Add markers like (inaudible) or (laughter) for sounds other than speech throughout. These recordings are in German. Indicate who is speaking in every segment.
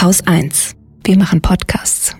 Speaker 1: Haus 1. Wir machen Podcasts.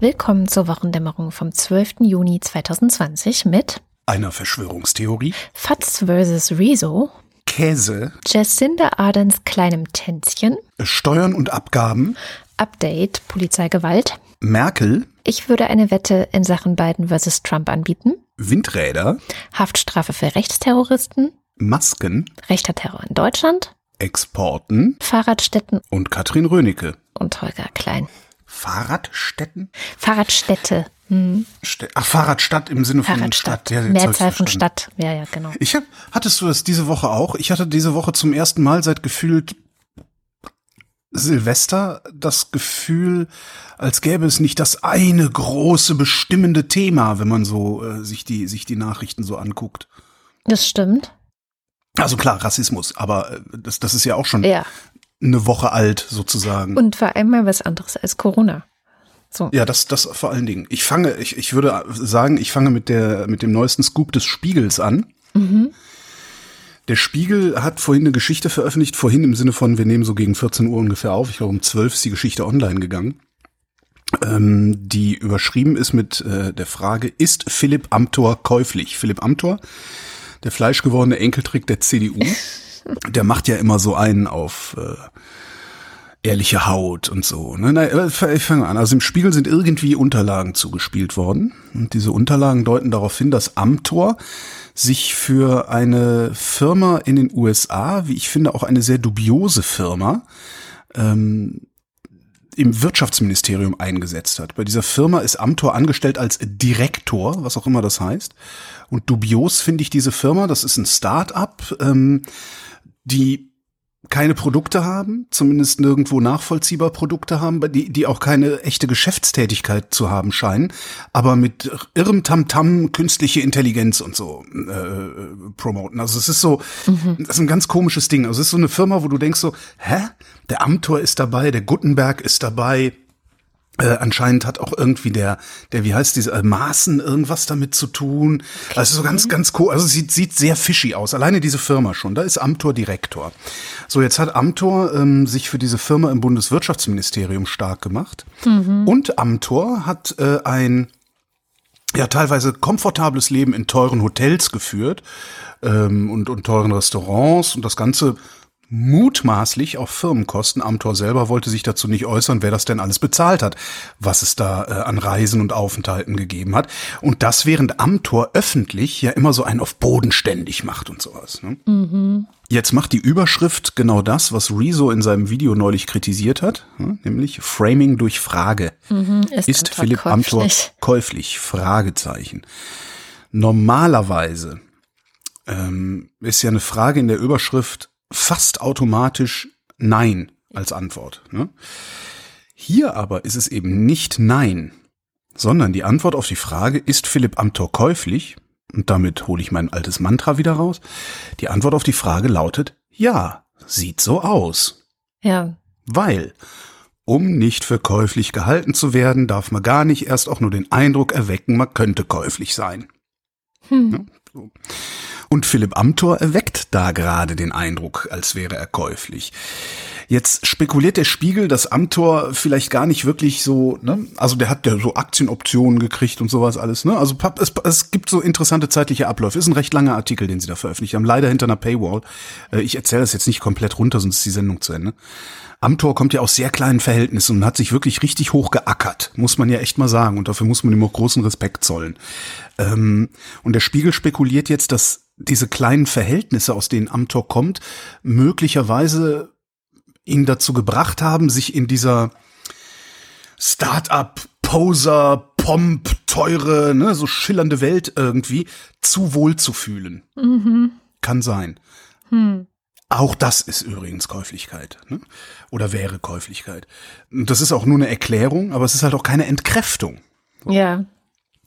Speaker 2: Willkommen zur Wochendämmerung vom 12. Juni 2020 mit
Speaker 3: einer Verschwörungstheorie,
Speaker 2: Fatz vs. Rezo,
Speaker 3: Käse,
Speaker 2: Jacinda Ardens kleinem Tänzchen,
Speaker 3: Steuern und Abgaben,
Speaker 2: Update Polizeigewalt,
Speaker 3: Merkel,
Speaker 2: ich würde eine Wette in Sachen Biden vs. Trump anbieten,
Speaker 3: Windräder,
Speaker 2: Haftstrafe für Rechtsterroristen,
Speaker 3: Masken,
Speaker 2: rechter Terror in Deutschland,
Speaker 3: Exporten.
Speaker 2: Fahrradstätten.
Speaker 3: Und Katrin Rönecke.
Speaker 2: und Holger Klein.
Speaker 3: Fahrradstätten?
Speaker 2: Fahrradstätte. Hm.
Speaker 3: Ach, Fahrradstadt im Sinne von
Speaker 2: Fahrradstadt.
Speaker 3: Stadt. Ja,
Speaker 2: Mehrzahl von. Stadt. Ja, ja, genau.
Speaker 3: Ich hab, hattest du das diese Woche auch? Ich hatte diese Woche zum ersten Mal seit gefühlt Silvester das Gefühl, als gäbe es nicht das eine große bestimmende Thema, wenn man so äh, sich die sich die Nachrichten so anguckt.
Speaker 2: Das stimmt.
Speaker 3: Also klar, Rassismus, aber äh, das, das ist ja auch schon
Speaker 2: Ja.
Speaker 3: eine Woche alt sozusagen.
Speaker 2: Und vor allem mal was anderes als Corona. So.
Speaker 3: ja, das, das vor allen Dingen. Ich fange, ich, ich würde sagen, ich fange mit der, mit dem neuesten Scoop des Spiegels an. Der Spiegel hat vorhin eine Geschichte veröffentlicht, vorhin im Sinne von, wir nehmen so gegen 14 Uhr ungefähr auf. Ich glaube, um 12 ist die Geschichte online gegangen. Ähm, die überschrieben ist mit äh, der Frage, ist Philipp Amthor käuflich? Philipp Amthor, der fleischgewordene Enkeltrick der CDU, (laughs) der macht ja immer so einen auf äh, ehrliche Haut und so. Ne? Na, äh, ich fange an. Also im Spiegel sind irgendwie Unterlagen zugespielt worden. Und diese Unterlagen deuten darauf hin, dass Amtor sich für eine Firma in den USA, wie ich finde, auch eine sehr dubiose Firma, ähm, im Wirtschaftsministerium eingesetzt hat. Bei dieser Firma ist Amtor angestellt als Direktor, was auch immer das heißt. Und dubios finde ich diese Firma, das ist ein Start-up, ähm, die keine Produkte haben, zumindest nirgendwo nachvollziehbar Produkte haben, die, die auch keine echte Geschäftstätigkeit zu haben scheinen, aber mit irrem Tamtam künstliche Intelligenz und so äh, promoten. Also es ist so, das ist ein ganz komisches Ding. Also es ist so eine Firma, wo du denkst so, hä? Der Amtor ist dabei, der Gutenberg ist dabei, äh, anscheinend hat auch irgendwie der, der, wie heißt diese, äh, Maßen irgendwas damit zu tun. Also so ganz, ganz cool. Also sieht, sieht sehr fishy aus. Alleine diese Firma schon. Da ist Amtor Direktor. So, jetzt hat Amtor ähm, sich für diese Firma im Bundeswirtschaftsministerium stark gemacht. Und Amtor hat äh, ein ja teilweise komfortables Leben in teuren Hotels geführt ähm, und, und teuren Restaurants und das Ganze mutmaßlich auf Firmenkosten. Amtor selber wollte sich dazu nicht äußern, wer das denn alles bezahlt hat, was es da äh, an Reisen und Aufenthalten gegeben hat. Und das während Amtor öffentlich ja immer so einen auf Boden ständig macht und sowas. Ne? Jetzt macht die Überschrift genau das, was Rezo in seinem Video neulich kritisiert hat, ne? nämlich Framing durch Frage. Ist
Speaker 2: Amthor
Speaker 3: Philipp Amthor
Speaker 2: käuflich?
Speaker 3: käuflich? Fragezeichen. Normalerweise ähm, ist ja eine Frage in der Überschrift fast automatisch Nein als Antwort. Ne? Hier aber ist es eben nicht Nein, sondern die Antwort auf die Frage, ist Philipp Amthor käuflich? Und damit hole ich mein altes Mantra wieder raus. Die Antwort auf die Frage lautet Ja, sieht so aus.
Speaker 2: Ja.
Speaker 3: Weil, um nicht für käuflich gehalten zu werden, darf man gar nicht erst auch nur den Eindruck erwecken, man könnte käuflich sein. Ja, so. Und Philipp Amthor erweckt da gerade den Eindruck, als wäre er käuflich. Jetzt spekuliert der Spiegel, dass Amthor vielleicht gar nicht wirklich so, ne, also der hat ja so Aktienoptionen gekriegt und sowas alles, ne? Also es, es gibt so interessante zeitliche Abläufe. Ist ein recht langer Artikel, den sie da veröffentlicht haben, leider hinter einer Paywall. Äh, Ich erzähle das jetzt nicht komplett runter, sonst ist die Sendung zu Ende. Amthor kommt ja aus sehr kleinen Verhältnissen und hat sich wirklich richtig hoch geackert, muss man ja echt mal sagen. Und dafür muss man ihm auch großen Respekt zollen. Ähm, und der Spiegel spekuliert jetzt, dass diese kleinen Verhältnisse, aus denen Amthor kommt, möglicherweise ihn dazu gebracht haben, sich in dieser Start-up, Poser, Pomp, teure, ne, so schillernde Welt irgendwie zu wohl zu fühlen. Kann sein. Auch das ist übrigens Käuflichkeit. Ne? Oder wäre Käuflichkeit. Das ist auch nur eine Erklärung, aber es ist halt auch keine Entkräftung.
Speaker 2: Ja.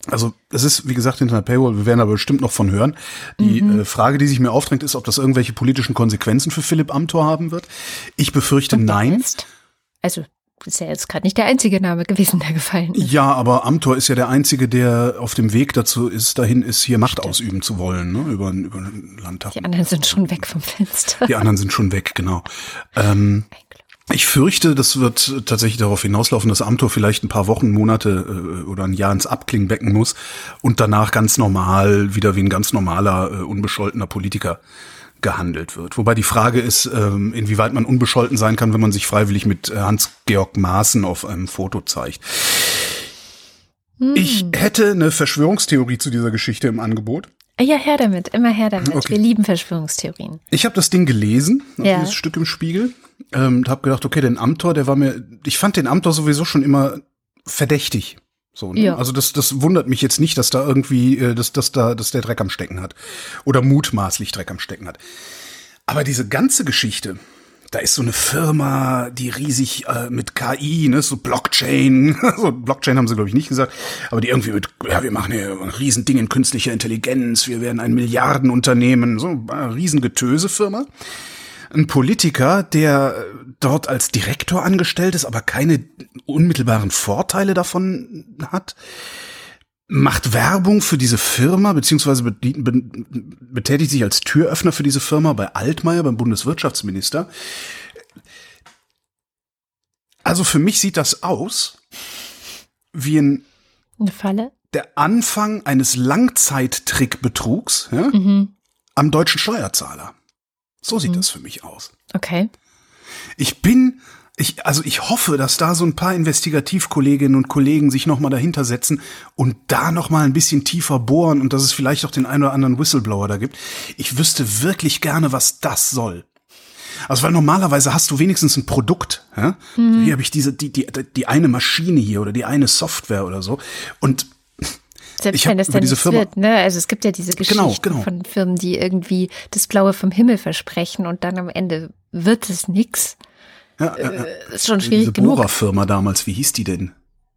Speaker 3: Also es ist, wie gesagt, hinter einer Paywall, wir werden aber bestimmt noch von hören. Die mhm. äh, Frage, die sich mir aufdrängt, ist, ob das irgendwelche politischen Konsequenzen für Philipp Amthor haben wird. Ich befürchte nein.
Speaker 2: Jetzt? Also ist ja jetzt gerade nicht der einzige Name gewesen, der gefallen ist.
Speaker 3: Ja, aber Amtor ist ja der einzige, der auf dem Weg dazu ist, dahin ist, hier Macht Stimmt. ausüben zu wollen, ne? über, über den Landtag.
Speaker 2: Die anderen sind schon weg vom Fenster.
Speaker 3: Die anderen sind schon weg, genau. Ähm, ich fürchte, das wird tatsächlich darauf hinauslaufen, dass Amtor vielleicht ein paar Wochen, Monate äh, oder ein Jahr ins Abklingen becken muss und danach ganz normal, wieder wie ein ganz normaler, äh, unbescholtener Politiker gehandelt wird. Wobei die Frage ist, ähm, inwieweit man unbescholten sein kann, wenn man sich freiwillig mit äh, Hans-Georg Maaßen auf einem Foto zeigt. Hm. Ich hätte eine Verschwörungstheorie zu dieser Geschichte im Angebot.
Speaker 2: Ja, her damit, immer her damit. Okay. Wir lieben Verschwörungstheorien.
Speaker 3: Ich habe das Ding gelesen, ja. dieses Stück im Spiegel, ähm, habe gedacht, okay, den Amtor, der war mir, ich fand den Amtor sowieso schon immer verdächtig. So, ne? ja. Also das, das wundert mich jetzt nicht, dass da irgendwie, äh, dass, dass da, dass der Dreck am Stecken hat. Oder mutmaßlich Dreck am Stecken hat. Aber diese ganze Geschichte, da ist so eine Firma, die riesig äh, mit KI, ne, so Blockchain, (laughs) so Blockchain haben sie glaube ich nicht gesagt, aber die irgendwie mit, ja, wir machen hier ein Riesending in künstlicher Intelligenz, wir werden ein Milliardenunternehmen, so eine Riesengetöse-Firma ein Politiker, der dort als Direktor angestellt ist, aber keine unmittelbaren Vorteile davon hat, macht Werbung für diese Firma, beziehungsweise betätigt sich als Türöffner für diese Firma bei Altmaier, beim Bundeswirtschaftsminister. Also für mich sieht das aus wie ein
Speaker 2: eine Falle.
Speaker 3: Der Anfang eines Langzeittrickbetrugs ja, mhm. am deutschen Steuerzahler. So sieht mhm. das für mich aus.
Speaker 2: Okay.
Speaker 3: Ich bin, ich, also ich hoffe, dass da so ein paar Investigativkolleginnen und Kollegen sich nochmal dahinter setzen und da nochmal ein bisschen tiefer bohren und dass es vielleicht auch den einen oder anderen Whistleblower da gibt. Ich wüsste wirklich gerne, was das soll. Also weil normalerweise hast du wenigstens ein Produkt. Ja? Mhm. Hier habe ich diese die die die eine Maschine hier oder die eine Software oder so und
Speaker 2: selbst wenn das dann nichts Firma wird, ne? Also es gibt ja diese genau, Geschichten genau, genau. von Firmen, die irgendwie das Blaue vom Himmel versprechen und dann am Ende wird es nix.
Speaker 3: Ja. Äh, ist schon schwierig diese genug. Bohrerfirma damals, wie hieß die denn?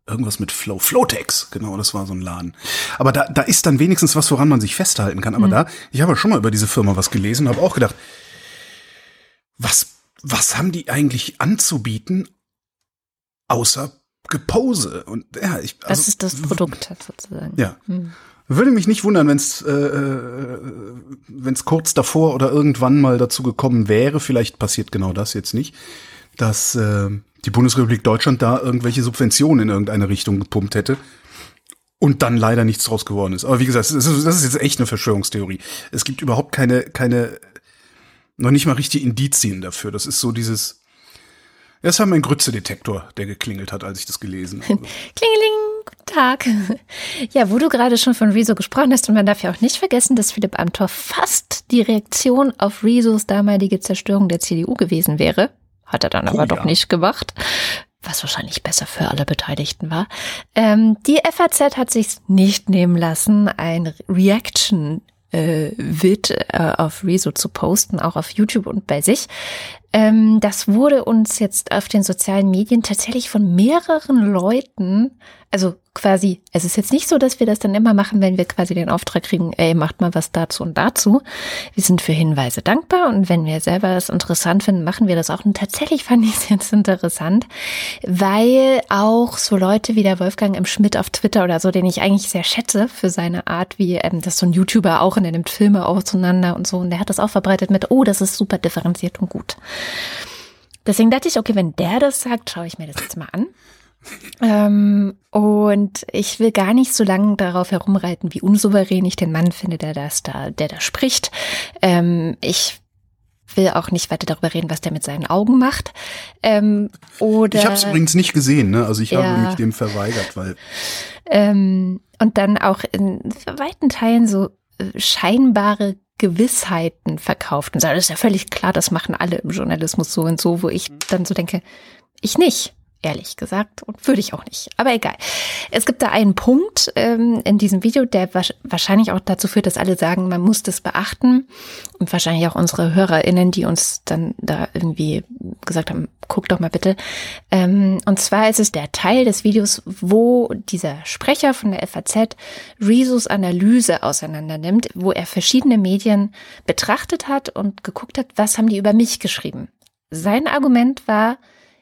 Speaker 3: Irgendwas mit Flow, Flowtex, genau, das war so ein Laden. Aber da, da ist dann wenigstens was, woran man sich festhalten kann. Aber mhm. da, ich habe ja schon mal über diese Firma was gelesen, habe auch gedacht, was, was haben die eigentlich anzubieten, außer Gepose. Und ja, ich.
Speaker 2: Also, das ist das Produkt sozusagen.
Speaker 3: Ja. Hm. Würde mich nicht wundern, wenn es äh, äh wenn es kurz davor oder irgendwann mal dazu gekommen wäre, vielleicht passiert genau das jetzt nicht, dass äh, die Bundesrepublik Deutschland da irgendwelche Subventionen in irgendeine Richtung gepumpt hätte und dann leider nichts draus geworden ist. Aber wie gesagt, das ist, das ist jetzt echt eine Verschwörungstheorie. Es gibt überhaupt keine, keine, noch nicht mal richtige Indizien dafür. Das ist so dieses, es war mein Grütze-Detektor, der geklingelt hat, als ich das gelesen habe. (laughs)
Speaker 2: Klingeling, guten Tag. Ja, wo du gerade schon von Rezo gesprochen hast, und man darf ja auch nicht vergessen, dass Philipp Amthor fast die Reaktion auf Rezos damalige Zerstörung der CDU gewesen wäre. Hat er dann oh, aber ja. doch nicht gemacht was wahrscheinlich besser für alle Beteiligten war. Ähm, die FAZ hat sich nicht nehmen lassen, ein Reaction äh, Vid äh, auf Rezo zu posten, auch auf YouTube und bei sich. Ähm, das wurde uns jetzt auf den sozialen Medien tatsächlich von mehreren Leuten also quasi, es ist jetzt nicht so, dass wir das dann immer machen, wenn wir quasi den Auftrag kriegen, ey, macht mal was dazu und dazu. Wir sind für Hinweise dankbar und wenn wir selber es interessant finden, machen wir das auch. Und tatsächlich (laughs) fand ich es jetzt interessant, weil auch so Leute wie der Wolfgang M. Schmidt auf Twitter oder so, den ich eigentlich sehr schätze für seine Art, wie ähm, das so ein YouTuber auch und er nimmt Filme auseinander und so. Und der hat das auch verbreitet mit, oh, das ist super differenziert und gut. Deswegen dachte ich, okay, wenn der das sagt, schaue ich mir das jetzt mal an. Ähm, und ich will gar nicht so lange darauf herumreiten, wie unsouverän ich den Mann finde, der das da, der da spricht. Ähm, ich will auch nicht weiter darüber reden, was der mit seinen Augen macht. Ähm, oder
Speaker 3: ich habe es übrigens nicht gesehen, ne? Also ich ja, habe mich dem verweigert, weil
Speaker 2: ähm, und dann auch in weiten Teilen so äh, scheinbare Gewissheiten verkauft und das ist ja völlig klar, das machen alle im Journalismus so und so, wo ich dann so denke, ich nicht. Ehrlich gesagt. Und würde ich auch nicht. Aber egal. Es gibt da einen Punkt ähm, in diesem Video, der wahrscheinlich auch dazu führt, dass alle sagen, man muss das beachten. Und wahrscheinlich auch unsere HörerInnen, die uns dann da irgendwie gesagt haben, guck doch mal bitte. Ähm, und zwar ist es der Teil des Videos, wo dieser Sprecher von der FAZ Rezos Analyse auseinander nimmt, wo er verschiedene Medien betrachtet hat und geguckt hat, was haben die über mich geschrieben. Sein Argument war,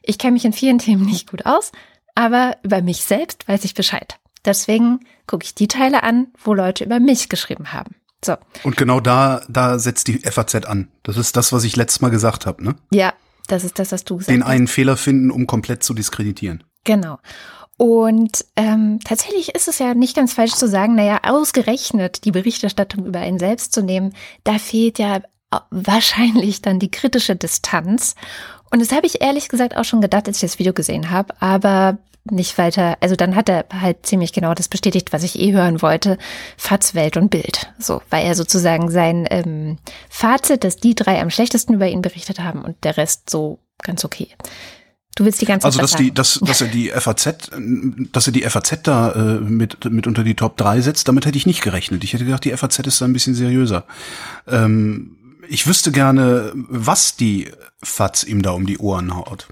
Speaker 2: ich kenne mich in vielen Themen nicht gut aus, aber über mich selbst weiß ich Bescheid. Deswegen gucke ich die Teile an, wo Leute über mich geschrieben haben. So.
Speaker 3: Und genau da, da setzt die FAZ an. Das ist das, was ich letztes Mal gesagt habe, ne?
Speaker 2: Ja, das ist das, was du gesagt
Speaker 3: Den hast. einen Fehler finden, um komplett zu diskreditieren.
Speaker 2: Genau. Und ähm, tatsächlich ist es ja nicht ganz falsch zu sagen, naja, ausgerechnet die Berichterstattung über einen selbst zu nehmen, da fehlt ja wahrscheinlich dann die kritische Distanz. Und das habe ich ehrlich gesagt auch schon gedacht, als ich das Video gesehen habe, aber nicht weiter. Also dann hat er halt ziemlich genau das bestätigt, was ich eh hören wollte. Fatz, Welt und Bild. So, weil er sozusagen sein ähm, Fazit, dass die drei am schlechtesten über ihn berichtet haben und der Rest so ganz okay. Du willst die ganze
Speaker 3: Zeit Also dass die, dass, dass er die FAZ, dass er die FAZ da äh, mit mit unter die Top 3 setzt, damit hätte ich nicht gerechnet. Ich hätte gedacht, die FAZ ist da ein bisschen seriöser. Ähm, ich wüsste gerne, was die FAZ ihm da um die Ohren haut.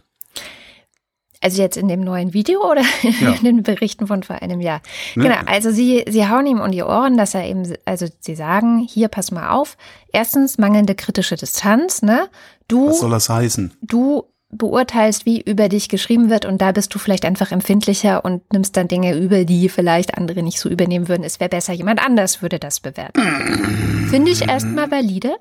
Speaker 2: Also jetzt in dem neuen Video oder (laughs) ja. in den Berichten von vor einem Jahr? Ne? Genau, also sie, sie hauen ihm um die Ohren, dass er eben, also sie sagen, hier pass mal auf. Erstens mangelnde kritische Distanz, ne? Du.
Speaker 3: Was soll das heißen?
Speaker 2: Du beurteilst, wie über dich geschrieben wird und da bist du vielleicht einfach empfindlicher und nimmst dann Dinge über, die vielleicht andere nicht so übernehmen würden. Es wäre besser, jemand anders würde das bewerten. Finde ich erstmal valide.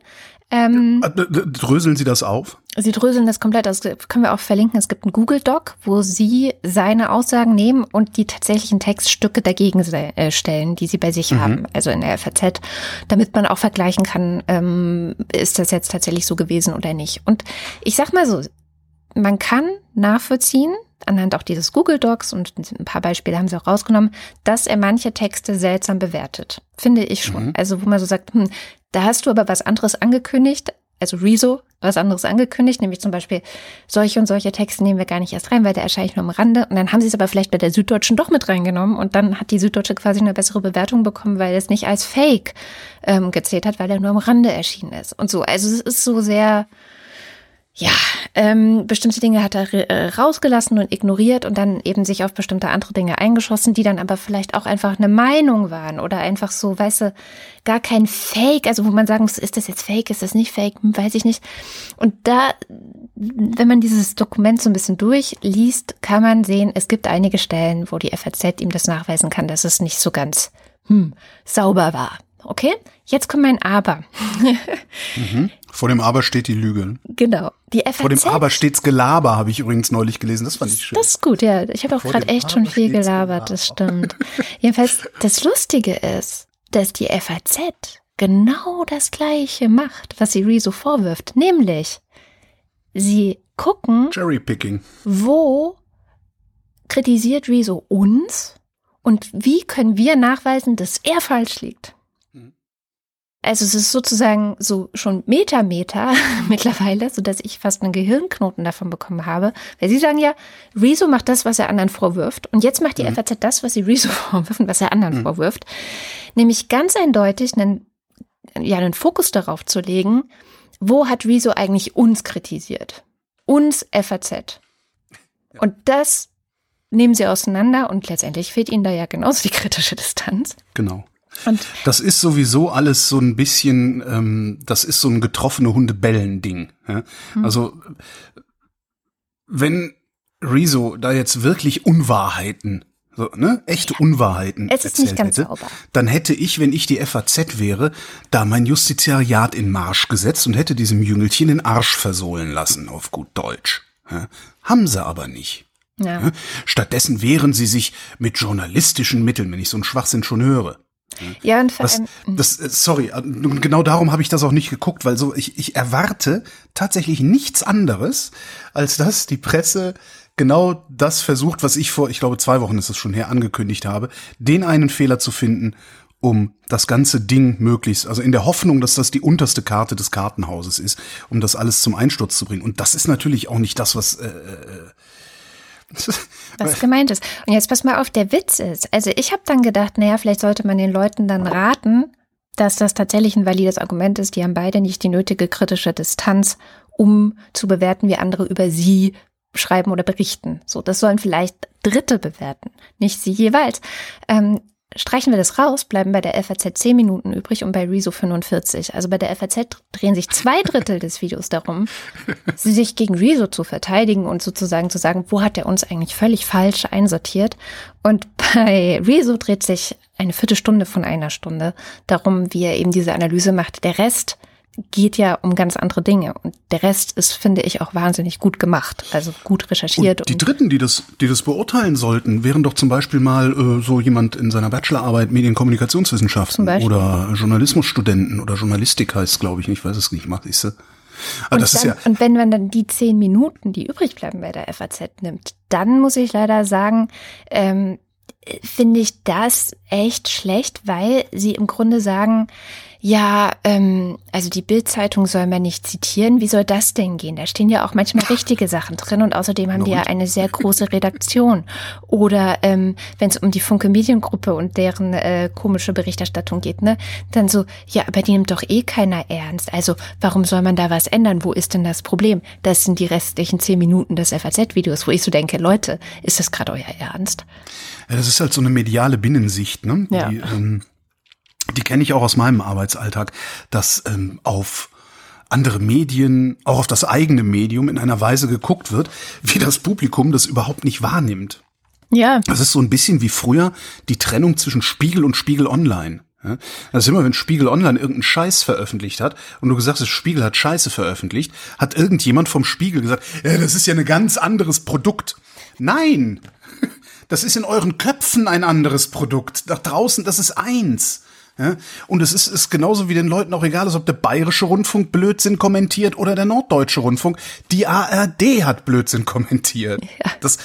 Speaker 3: Ähm, äh, Dröseln Sie das auf?
Speaker 2: Sie dröseln das komplett aus. Können wir auch verlinken. Es gibt einen Google-Doc, wo Sie seine Aussagen nehmen und die tatsächlichen Textstücke dagegen äh, stellen, die Sie bei sich mhm. haben, also in der FAZ, damit man auch vergleichen kann, ähm, ist das jetzt tatsächlich so gewesen oder nicht. Und ich sag mal so, man kann nachvollziehen, anhand auch dieses Google Docs und ein paar Beispiele haben sie auch rausgenommen, dass er manche Texte seltsam bewertet. Finde ich schon. Mhm. Also wo man so sagt, hm, da hast du aber was anderes angekündigt, also Rezo was anderes angekündigt, nämlich zum Beispiel solche und solche Texte nehmen wir gar nicht erst rein, weil der erscheint nur am Rande. Und dann haben sie es aber vielleicht bei der Süddeutschen doch mit reingenommen und dann hat die Süddeutsche quasi eine bessere Bewertung bekommen, weil es nicht als Fake ähm, gezählt hat, weil er nur am Rande erschienen ist und so. Also es ist so sehr ja, ähm, bestimmte Dinge hat er äh, rausgelassen und ignoriert und dann eben sich auf bestimmte andere Dinge eingeschossen, die dann aber vielleicht auch einfach eine Meinung waren oder einfach so, weißt du, gar kein Fake, also wo man sagen muss, ist das jetzt Fake, ist das nicht Fake, hm, weiß ich nicht. Und da, wenn man dieses Dokument so ein bisschen durchliest, kann man sehen, es gibt einige Stellen, wo die FAZ ihm das nachweisen kann, dass es nicht so ganz hm, sauber war. Okay, jetzt kommt mein Aber.
Speaker 3: mhm. Vor dem Aber steht die Lüge.
Speaker 2: Genau. Die FAZ.
Speaker 3: Vor dem Aber steht's Gelaber, habe ich übrigens neulich gelesen. Das fand ich schön.
Speaker 2: Das ist gut, ja. Ich habe auch gerade echt schon viel gelabert, das stimmt. Jedenfalls, das Lustige ist, dass die FAZ genau das Gleiche macht, was sie Rezo vorwirft. Nämlich, sie gucken, wo kritisiert Rezo uns und wie können wir nachweisen, dass er falsch liegt. Also es ist sozusagen so schon Metameter (laughs) mittlerweile, so dass ich fast einen Gehirnknoten davon bekommen habe. Weil sie sagen ja, Rezo macht das, was er anderen vorwirft. Und jetzt macht die mhm. FAZ das, was sie Rezo (laughs) vorwirft und was er anderen mhm. vorwirft. Nämlich ganz eindeutig einen, ja, einen Fokus darauf zu legen, wo hat Rezo eigentlich uns kritisiert? Uns FAZ. Und das nehmen sie auseinander und letztendlich fehlt ihnen da ja genauso die kritische Distanz.
Speaker 3: Genau. Und das ist sowieso alles so ein bisschen, ähm, das ist so ein getroffene Hundebellen-Ding. Ja? Hm. Also wenn Rezo da jetzt wirklich Unwahrheiten, so, ne, echte Unwahrheiten
Speaker 2: es ist nicht ganz
Speaker 3: hätte,
Speaker 2: sauber.
Speaker 3: dann hätte ich, wenn ich die FAZ wäre, da mein Justiziariat in Marsch gesetzt und hätte diesem Jüngelchen den Arsch versohlen lassen, auf gut Deutsch. Ja? Haben sie aber nicht. Ja. Stattdessen wehren sie sich mit journalistischen Mitteln, wenn ich so einen Schwachsinn schon höre.
Speaker 2: Ja, und vor
Speaker 3: das, das, äh, sorry, äh, genau darum habe ich das auch nicht geguckt, weil so ich, ich erwarte tatsächlich nichts anderes, als dass die Presse genau das versucht, was ich vor, ich glaube, zwei Wochen ist es schon her, angekündigt habe, den einen Fehler zu finden, um das ganze Ding möglichst, also in der Hoffnung, dass das die unterste Karte des Kartenhauses ist, um das alles zum Einsturz zu bringen. Und das ist natürlich auch nicht das, was äh, äh (laughs)
Speaker 2: Was gemeint ist. Und jetzt pass mal auf, der Witz ist. Also ich habe dann gedacht, naja, vielleicht sollte man den Leuten dann raten, dass das tatsächlich ein valides Argument ist. Die haben beide nicht die nötige kritische Distanz, um zu bewerten, wie andere über sie schreiben oder berichten. So, das sollen vielleicht Dritte bewerten, nicht sie jeweils. Ähm, Streichen wir das raus, bleiben bei der FAZ 10 Minuten übrig und bei Rezo 45. Also bei der FAZ drehen sich zwei Drittel des Videos darum, (laughs) sich gegen Rezo zu verteidigen und sozusagen zu sagen, wo hat er uns eigentlich völlig falsch einsortiert. Und bei Rezo dreht sich eine Viertelstunde von einer Stunde darum, wie er eben diese Analyse macht. Der Rest geht ja um ganz andere Dinge. Und der Rest ist, finde ich, auch wahnsinnig gut gemacht. Also gut recherchiert.
Speaker 3: Und die Dritten, die das, die das beurteilen sollten, wären doch zum Beispiel mal äh, so jemand in seiner Bachelorarbeit Medienkommunikationswissenschaften oder Journalismusstudenten oder Journalistik heißt, glaube ich, ich weiß es nicht, macht ich sie.
Speaker 2: Und, das dann, ist ja und wenn man dann die zehn Minuten, die übrig bleiben bei der FAZ nimmt, dann muss ich leider sagen, ähm, finde ich das echt schlecht, weil sie im Grunde sagen, ja, ähm, also die Bildzeitung soll man nicht zitieren. Wie soll das denn gehen? Da stehen ja auch manchmal richtige Sachen drin und außerdem haben die ja eine sehr große Redaktion. Oder ähm, wenn es um die Funke Mediengruppe und deren äh, komische Berichterstattung geht, ne, dann so, ja, aber die nimmt doch eh keiner ernst. Also warum soll man da was ändern? Wo ist denn das Problem? Das sind die restlichen zehn Minuten des FAZ-Videos, wo ich so denke, Leute, ist das gerade euer Ernst?
Speaker 3: Ja, das ist halt so eine mediale Binnensicht, ne?
Speaker 2: Ja.
Speaker 3: Die, ähm die kenne ich auch aus meinem Arbeitsalltag, dass ähm, auf andere Medien, auch auf das eigene Medium in einer Weise geguckt wird, (laughs) wie das Publikum das überhaupt nicht wahrnimmt.
Speaker 2: Ja.
Speaker 3: Das ist so ein bisschen wie früher die Trennung zwischen Spiegel und Spiegel Online. Ja, das ist immer, wenn Spiegel Online irgendeinen Scheiß veröffentlicht hat und du gesagt hast, Spiegel hat Scheiße veröffentlicht, hat irgendjemand vom Spiegel gesagt, ja, das ist ja ein ganz anderes Produkt. Nein! (laughs) Das ist in euren Köpfen ein anderes Produkt. Da draußen, das ist eins. Ja? Und es ist, ist genauso wie den Leuten auch egal ist, ob der bayerische Rundfunk Blödsinn kommentiert oder der norddeutsche Rundfunk. Die ARD hat Blödsinn kommentiert. (laughs) Ja. Das,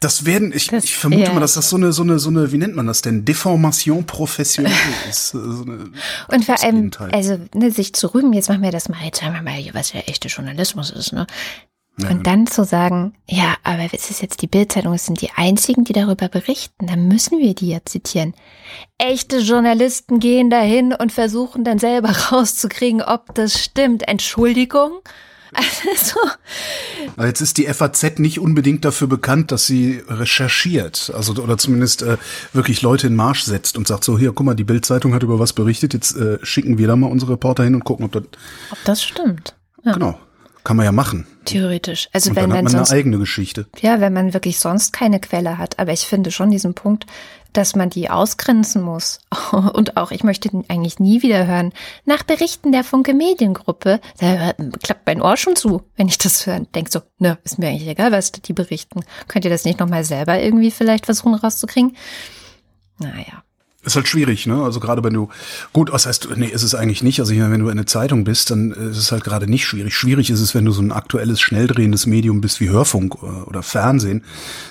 Speaker 3: das werden, ich, das, ich vermute ja. mal, dass das so eine, so eine, so eine, wie nennt man das denn? Deformation professionell (laughs) ist. So
Speaker 2: und vor allem, also ne, sich zu rühmen, jetzt machen wir das mal, jetzt sagen wir mal, was ja echte Journalismus ist, ne? Und dann zu sagen, ja, aber es ist jetzt die Bildzeitung, es sind die einzigen, die darüber berichten, dann müssen wir die ja zitieren. Echte Journalisten gehen dahin und versuchen dann selber (laughs) rauszukriegen, ob das stimmt. Entschuldigung? (laughs) Also.
Speaker 3: Aber jetzt ist die FAZ nicht unbedingt dafür bekannt, dass sie recherchiert, also oder zumindest äh, wirklich Leute in Marsch setzt und sagt so hier, guck mal, die Bildzeitung hat über was berichtet, jetzt äh, schicken wir da mal unsere Reporter hin und gucken, ob das
Speaker 2: ob das stimmt.
Speaker 3: Ja. Genau. Kann man ja machen.
Speaker 2: Theoretisch. Also
Speaker 3: und
Speaker 2: wenn
Speaker 3: dann hat
Speaker 2: man sonst,
Speaker 3: eine eigene Geschichte.
Speaker 2: Ja, wenn man wirklich sonst keine Quelle hat. Aber ich finde schon diesen Punkt, dass man die ausgrenzen muss. (laughs) Und auch, ich möchte eigentlich nie wieder hören, nach Berichten der Funke Mediengruppe, da klappt mein Ohr schon zu, wenn ich das höre. Denke so, ne, ist mir eigentlich egal, was die berichten. Könnt ihr das nicht nochmal selber irgendwie vielleicht versuchen rauszukriegen? Naja.
Speaker 3: Ist halt schwierig, ne? Also gerade wenn du, gut, was heißt, nee, ist es eigentlich nicht. Also wenn du in einer Zeitung bist, dann ist es halt gerade nicht schwierig. Schwierig ist es, wenn du so ein aktuelles, schnell drehendes Medium bist wie Hörfunk äh, oder Fernsehen,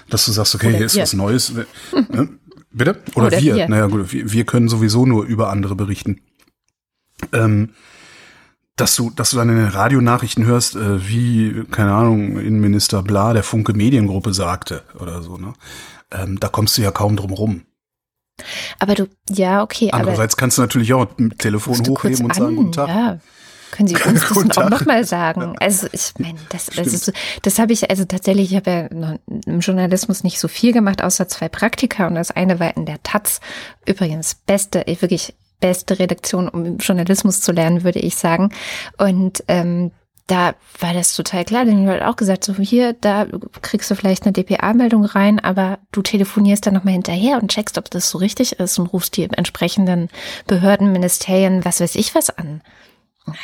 Speaker 3: dass du sagst, okay, oder hier ist was Neues. (laughs) Ne? Bitte? Oder, oder wir. wir. Naja, gut, wir, wir können sowieso nur über andere berichten. Ähm, dass du, dass du dann in den Radionachrichten hörst, äh, wie, keine Ahnung, Innenminister Bla der Funke Mediengruppe sagte oder so, ne? Ähm, da kommst du ja kaum drum rum.
Speaker 2: Aber du, ja, okay.
Speaker 3: Andererseits kannst du natürlich auch ein Telefon hochheben und sagen, guten Tag.
Speaker 2: Ja. Können Sie (laughs) uns das auch nochmal sagen? (laughs) Also ich meine, das, ist, das habe ich, also tatsächlich, ich habe ja im Journalismus nicht so viel gemacht, außer zwei Praktika und das eine war in der Taz. Übrigens, beste, wirklich beste Redaktion, um Journalismus zu lernen, würde ich sagen. Und ähm, da war das total klar. Denn du halt auch gesagt, so hier, da kriegst du vielleicht eine DPA-Meldung rein, aber du telefonierst dann nochmal hinterher und checkst, ob das so richtig ist und rufst die entsprechenden Behörden, Ministerien, was weiß ich was an. Naja.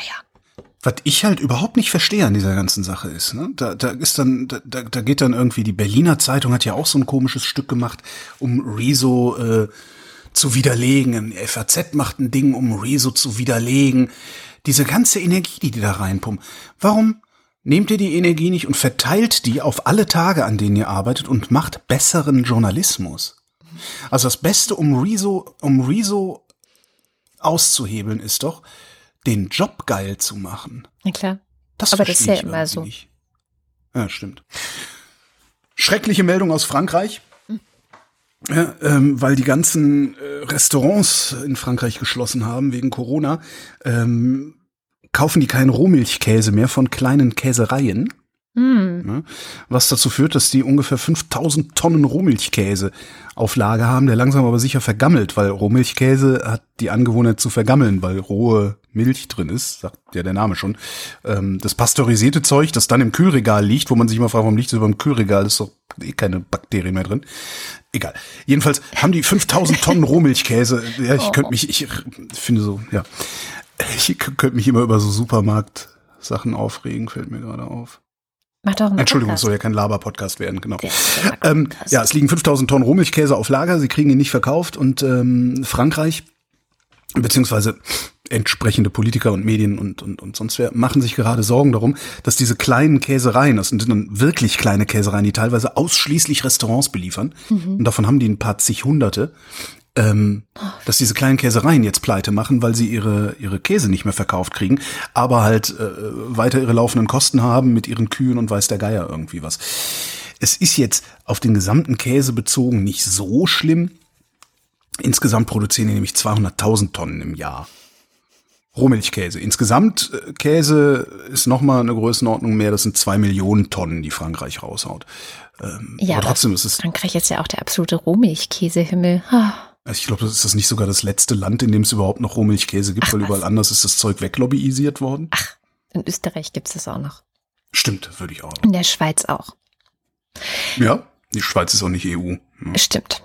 Speaker 3: Was ich halt überhaupt nicht verstehe an dieser ganzen Sache ist, ne? da, da ist dann, da, da geht dann irgendwie, die Berliner Zeitung hat ja auch so ein komisches Stück gemacht, um Rezo äh, zu widerlegen. FAZ macht ein Ding, um Rezo zu widerlegen diese ganze Energie, die die da reinpumpen. Warum nehmt ihr die Energie nicht und verteilt die auf alle Tage, an denen ihr arbeitet und macht besseren Journalismus? Also das Beste, um Rezo, um Rezo auszuhebeln, ist doch, den Job geil zu machen.
Speaker 2: Na klar.
Speaker 3: Das
Speaker 2: Aber das ist ja immer so.
Speaker 3: Nicht. Ja, stimmt. Schreckliche Meldung aus Frankreich. Ja, ähm, weil die ganzen äh, Restaurants in Frankreich geschlossen haben wegen Corona, ähm, kaufen die keinen Rohmilchkäse mehr von kleinen Käsereien. Ne? Was dazu führt, dass die ungefähr 5000 Tonnen Rohmilchkäse auf Lager haben, der langsam aber sicher vergammelt, weil Rohmilchkäse hat die Angewohnheit zu vergammeln, weil rohe Milch drin ist, sagt ja der Name schon. Ähm, das pasteurisierte Zeug, das dann im Kühlregal liegt, wo man sich immer fragt, warum liegt es über dem Kühlregal, ist doch eh keine Bakterien mehr drin. Egal. Jedenfalls haben die 5000 Tonnen (laughs) Rohmilchkäse. Ja, ich könnte mich, ich finde so, ja, ich könnte mich immer über so Supermarkt-Sachen aufregen, fällt mir gerade auf.
Speaker 2: Mach doch einen
Speaker 3: Entschuldigung, es
Speaker 2: Podcast.
Speaker 3: soll ja kein Laber-Podcast werden, genau.
Speaker 2: Der
Speaker 3: Ähm, ja, es liegen 5000 Tonnen Rohmilchkäse auf Lager, sie kriegen ihn nicht verkauft und ähm, Frankreich, beziehungsweise entsprechende Politiker und Medien und, und, und sonst wer, machen sich gerade Sorgen darum, dass diese kleinen Käsereien, das sind dann wirklich kleine Käsereien, die teilweise ausschließlich Restaurants beliefern, und davon haben die ein paar zig Hunderte, ähm, dass diese kleinen Käsereien jetzt pleite machen, weil sie ihre, ihre Käse nicht mehr verkauft kriegen, aber halt äh, weiter ihre laufenden Kosten haben mit ihren Kühen und weiß der Geier irgendwie was. Es ist jetzt auf den gesamten Käse bezogen nicht so schlimm. Insgesamt produzieren die nämlich 200.000 Tonnen im Jahr. Rohmilchkäse. Insgesamt äh, Käse ist nochmal eine Größenordnung mehr. Das sind zwei Millionen Tonnen, die Frankreich raushaut. Ähm,
Speaker 2: Ja,
Speaker 3: aber trotzdem ist es
Speaker 2: Frankreich ist ja auch der absolute Rohmilchkäsehimmel. Ah,
Speaker 3: Also ich glaube, das ist das nicht sogar das letzte Land, in dem es überhaupt noch Rohmilchkäse gibt, weil
Speaker 2: was?
Speaker 3: überall anders ist das Zeug weglobbyisiert worden.
Speaker 2: in Österreich gibt es das auch noch.
Speaker 3: Stimmt, würde ich auch.
Speaker 2: In der Schweiz auch.
Speaker 3: Ja, die Schweiz ist auch nicht EU. Ja.
Speaker 2: Stimmt.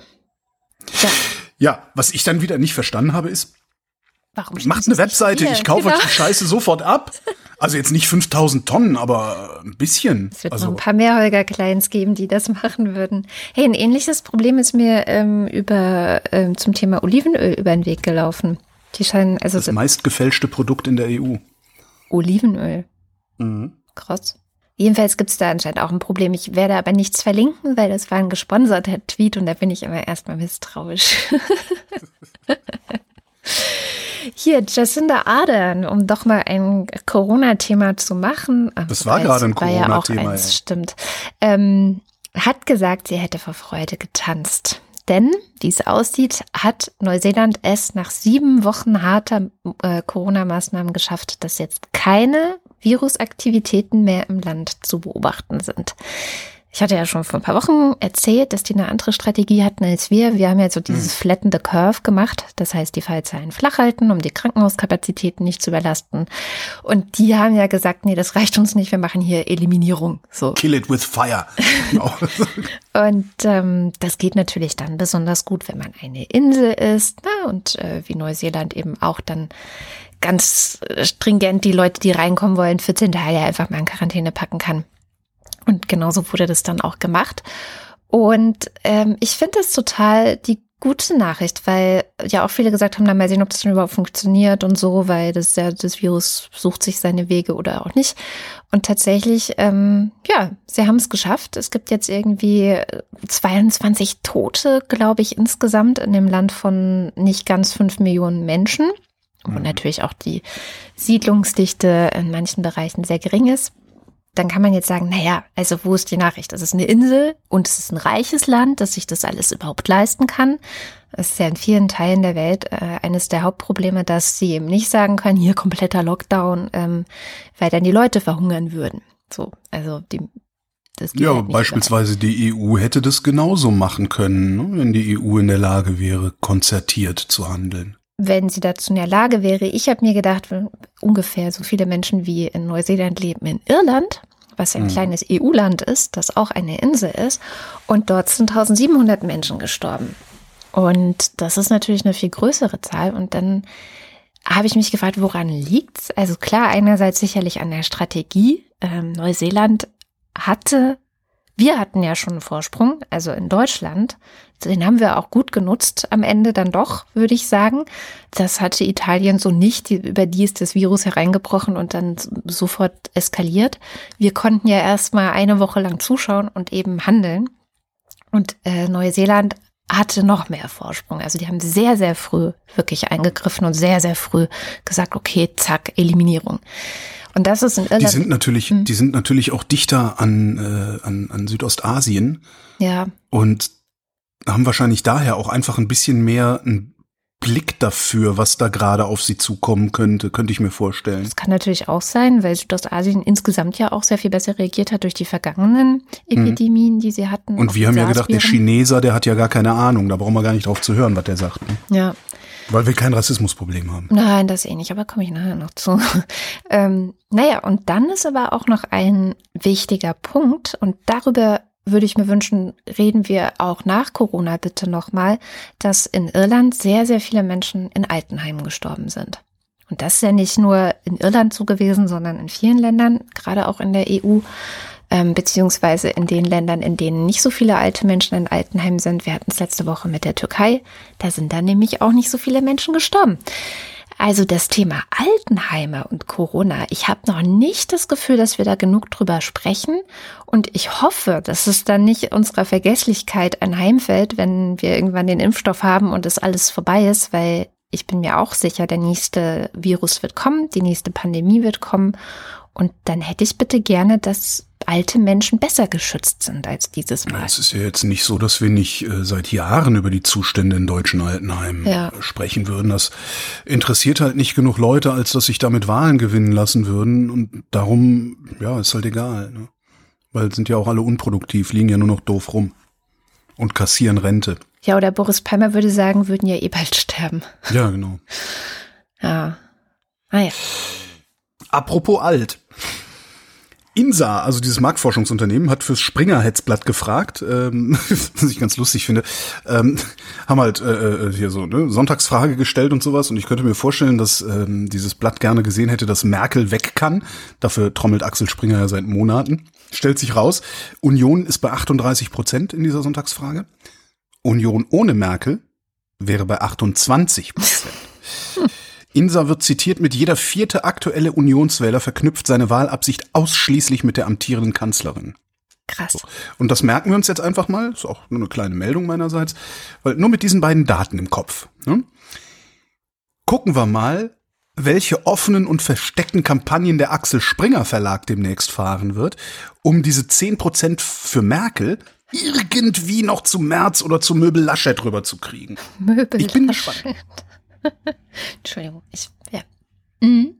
Speaker 2: Ja,
Speaker 3: Ja, was ich dann wieder nicht verstanden habe, ist,
Speaker 2: warum
Speaker 3: macht eine Webseite,
Speaker 2: hier?
Speaker 3: ich kaufe
Speaker 2: genau.
Speaker 3: die Scheiße sofort ab. Also jetzt nicht 5000 Tonnen, aber ein bisschen.
Speaker 2: Es wird noch
Speaker 3: Also
Speaker 2: ein paar mehr Holger Kleins geben, die das machen würden. Hey, ein ähnliches Problem ist mir ähm, über ähm, zum Thema Olivenöl über den Weg gelaufen. Die scheinen, also
Speaker 3: das meist gefälschte Produkt in der EU.
Speaker 2: Olivenöl.
Speaker 3: Mhm.
Speaker 2: Krass. Jedenfalls gibt es da anscheinend auch ein Problem. Ich werde aber nichts verlinken, weil das war ein gesponserter Tweet und da bin ich immer erstmal misstrauisch. (laughs) Hier, Jacinda Ardern, um doch mal ein Corona-Thema zu machen.
Speaker 3: Das war gerade ein
Speaker 2: ja
Speaker 3: Corona-Thema,
Speaker 2: eins,
Speaker 3: ja.
Speaker 2: Stimmt. Ähm, hat gesagt, sie hätte vor Freude getanzt. Denn, wie es aussieht, hat Neuseeland es nach sieben Wochen harter äh, Corona-Maßnahmen geschafft, dass jetzt keine Virusaktivitäten mehr im Land zu beobachten sind. Ich hatte ja schon vor ein paar Wochen erzählt, dass die eine andere Strategie hatten als wir. Wir haben ja so dieses flatten the curve gemacht. Das heißt, die Fallzahlen flach halten, um die Krankenhauskapazitäten nicht zu überlasten. Und die haben ja gesagt, nee, das reicht uns nicht. Wir machen hier Eliminierung. So.
Speaker 3: Kill it with fire. Genau. (laughs)
Speaker 2: Und ähm, das geht natürlich dann besonders gut, wenn man eine Insel ist ne? und äh, wie Neuseeland eben auch dann ganz äh, stringent die Leute, die reinkommen wollen, 14 Tage einfach mal in Quarantäne packen kann. Und genauso wurde das dann auch gemacht. Und ähm, ich finde das total die gute Nachricht, weil ja auch viele gesagt haben, na mal sehen, ob das denn überhaupt funktioniert und so, weil das ja das Virus sucht sich seine Wege oder auch nicht. Und tatsächlich, ähm, ja, sie haben es geschafft. Es gibt jetzt irgendwie 22 Tote, glaube ich, insgesamt in dem Land von nicht ganz fünf Millionen Menschen. Und natürlich auch die Siedlungsdichte in manchen Bereichen sehr gering ist dann kann man jetzt sagen, naja, also wo ist die Nachricht? Das ist eine Insel und es ist ein reiches Land, dass sich das alles überhaupt leisten kann. Das ist ja in vielen Teilen der Welt äh, eines der Hauptprobleme, dass sie eben nicht sagen können, hier kompletter Lockdown, ähm, weil dann die Leute verhungern würden. So, also die, das
Speaker 3: Ja,
Speaker 2: halt
Speaker 3: beispielsweise die EU hätte das genauso machen können, ne, wenn die EU in der Lage wäre, konzertiert zu handeln.
Speaker 2: Wenn sie dazu in der Lage wäre. Ich habe mir gedacht, ungefähr so viele Menschen wie in Neuseeland leben in Irland, was ein kleines EU-Land ist, das auch eine Insel ist, und dort sind 1700 Menschen gestorben. Und das ist natürlich eine viel größere Zahl. Und dann habe ich mich gefragt, woran liegt's? Also klar, einerseits sicherlich an der Strategie. Ähm, Neuseeland hatte, wir hatten ja schon einen Vorsprung, also in Deutschland. Den haben wir auch gut genutzt am Ende dann doch, würde ich sagen. Das hatte Italien so nicht. Über die ist das Virus hereingebrochen und dann sofort eskaliert. Wir konnten ja erst mal eine Woche lang zuschauen und eben handeln. Und äh, Neuseeland hatte noch mehr Vorsprung. Also die haben sehr, sehr früh wirklich eingegriffen und sehr, sehr früh gesagt, okay, zack, Eliminierung. Und das ist in Irland.
Speaker 3: Die sind natürlich, mhm. die sind natürlich auch dichter an, äh, an, an Südostasien.
Speaker 2: Ja.
Speaker 3: Und haben wahrscheinlich daher auch einfach ein bisschen mehr ein Blick dafür, was da gerade auf sie zukommen könnte, könnte ich mir vorstellen.
Speaker 2: Das kann natürlich auch sein, weil Südostasien insgesamt ja auch sehr viel besser reagiert hat durch die vergangenen Epidemien, mhm. die sie hatten.
Speaker 3: Und wir haben ja gedacht, der Chineser, der hat ja gar keine Ahnung, da brauchen wir gar nicht drauf zu hören, was der sagt.
Speaker 2: Ne? Ja.
Speaker 3: Weil wir kein Rassismusproblem haben.
Speaker 2: Nein, das eh nicht, aber komme ich nachher noch zu. (laughs) ähm, naja, und dann ist aber auch noch ein wichtiger Punkt und darüber würde ich mir wünschen, reden wir auch nach Corona bitte nochmal, dass in Irland sehr, sehr viele Menschen in Altenheimen gestorben sind. Und das ist ja nicht nur in Irland so gewesen, sondern in vielen Ländern, gerade auch in der EU, ähm, beziehungsweise in den Ländern, in denen nicht so viele alte Menschen in Altenheimen sind. Wir hatten es letzte Woche mit der Türkei. Da sind dann nämlich auch nicht so viele Menschen gestorben. Also das Thema Altenheime und Corona, ich habe noch nicht das Gefühl, dass wir da genug drüber sprechen. Und ich hoffe, dass es dann nicht unserer Vergesslichkeit anheimfällt, wenn wir irgendwann den Impfstoff haben und es alles vorbei ist, weil ich bin mir auch sicher, der nächste Virus wird kommen, die nächste Pandemie wird kommen. Und dann hätte ich bitte gerne, dass alte Menschen besser geschützt sind als dieses Mal.
Speaker 3: Es ist ja jetzt nicht so, dass wir nicht äh, seit Jahren über die Zustände in deutschen Altenheimen ja. Sprechen würden. Das interessiert halt nicht genug Leute, als dass sich damit Wahlen gewinnen lassen würden. Und darum, ja, ist halt egal. Ne? Weil sind ja auch alle unproduktiv, liegen ja nur noch doof rum und kassieren Rente.
Speaker 2: Ja, oder Boris Palmer würde sagen, würden ja eh bald sterben.
Speaker 3: Ja, genau.
Speaker 2: Ja. (laughs) Ah ja.
Speaker 3: Apropos alt. INSA, also dieses Marktforschungsunternehmen, hat fürs Springer-Hetzblatt gefragt, ähm, (laughs) was ich ganz lustig finde, ähm, haben halt äh, äh, hier so ne, Sonntagsfrage gestellt und sowas und ich könnte mir vorstellen, dass ähm, dieses Blatt gerne gesehen hätte, dass Merkel weg kann. Dafür trommelt Axel Springer ja seit Monaten. Stellt sich raus, Union ist bei 38 Prozent in dieser Sonntagsfrage. Union ohne Merkel wäre bei 28 Prozent. (laughs) Insa wird zitiert mit jeder vierte aktuelle Unionswähler verknüpft seine Wahlabsicht ausschließlich mit der amtierenden Kanzlerin.
Speaker 2: Krass. So.
Speaker 3: Und das merken wir uns jetzt einfach mal. Ist auch nur eine kleine Meldung meinerseits. Weil nur mit diesen beiden Daten im Kopf. Ne? Gucken wir mal, welche offenen und versteckten Kampagnen der Axel Springer Verlag demnächst fahren wird, um diese 10% für Merkel irgendwie noch zu März oder zu Möbel Laschet rüberzukriegen.
Speaker 2: Möbel Ich bin gespannt. (laughs) Entschuldigung, ich, ja. Mhm.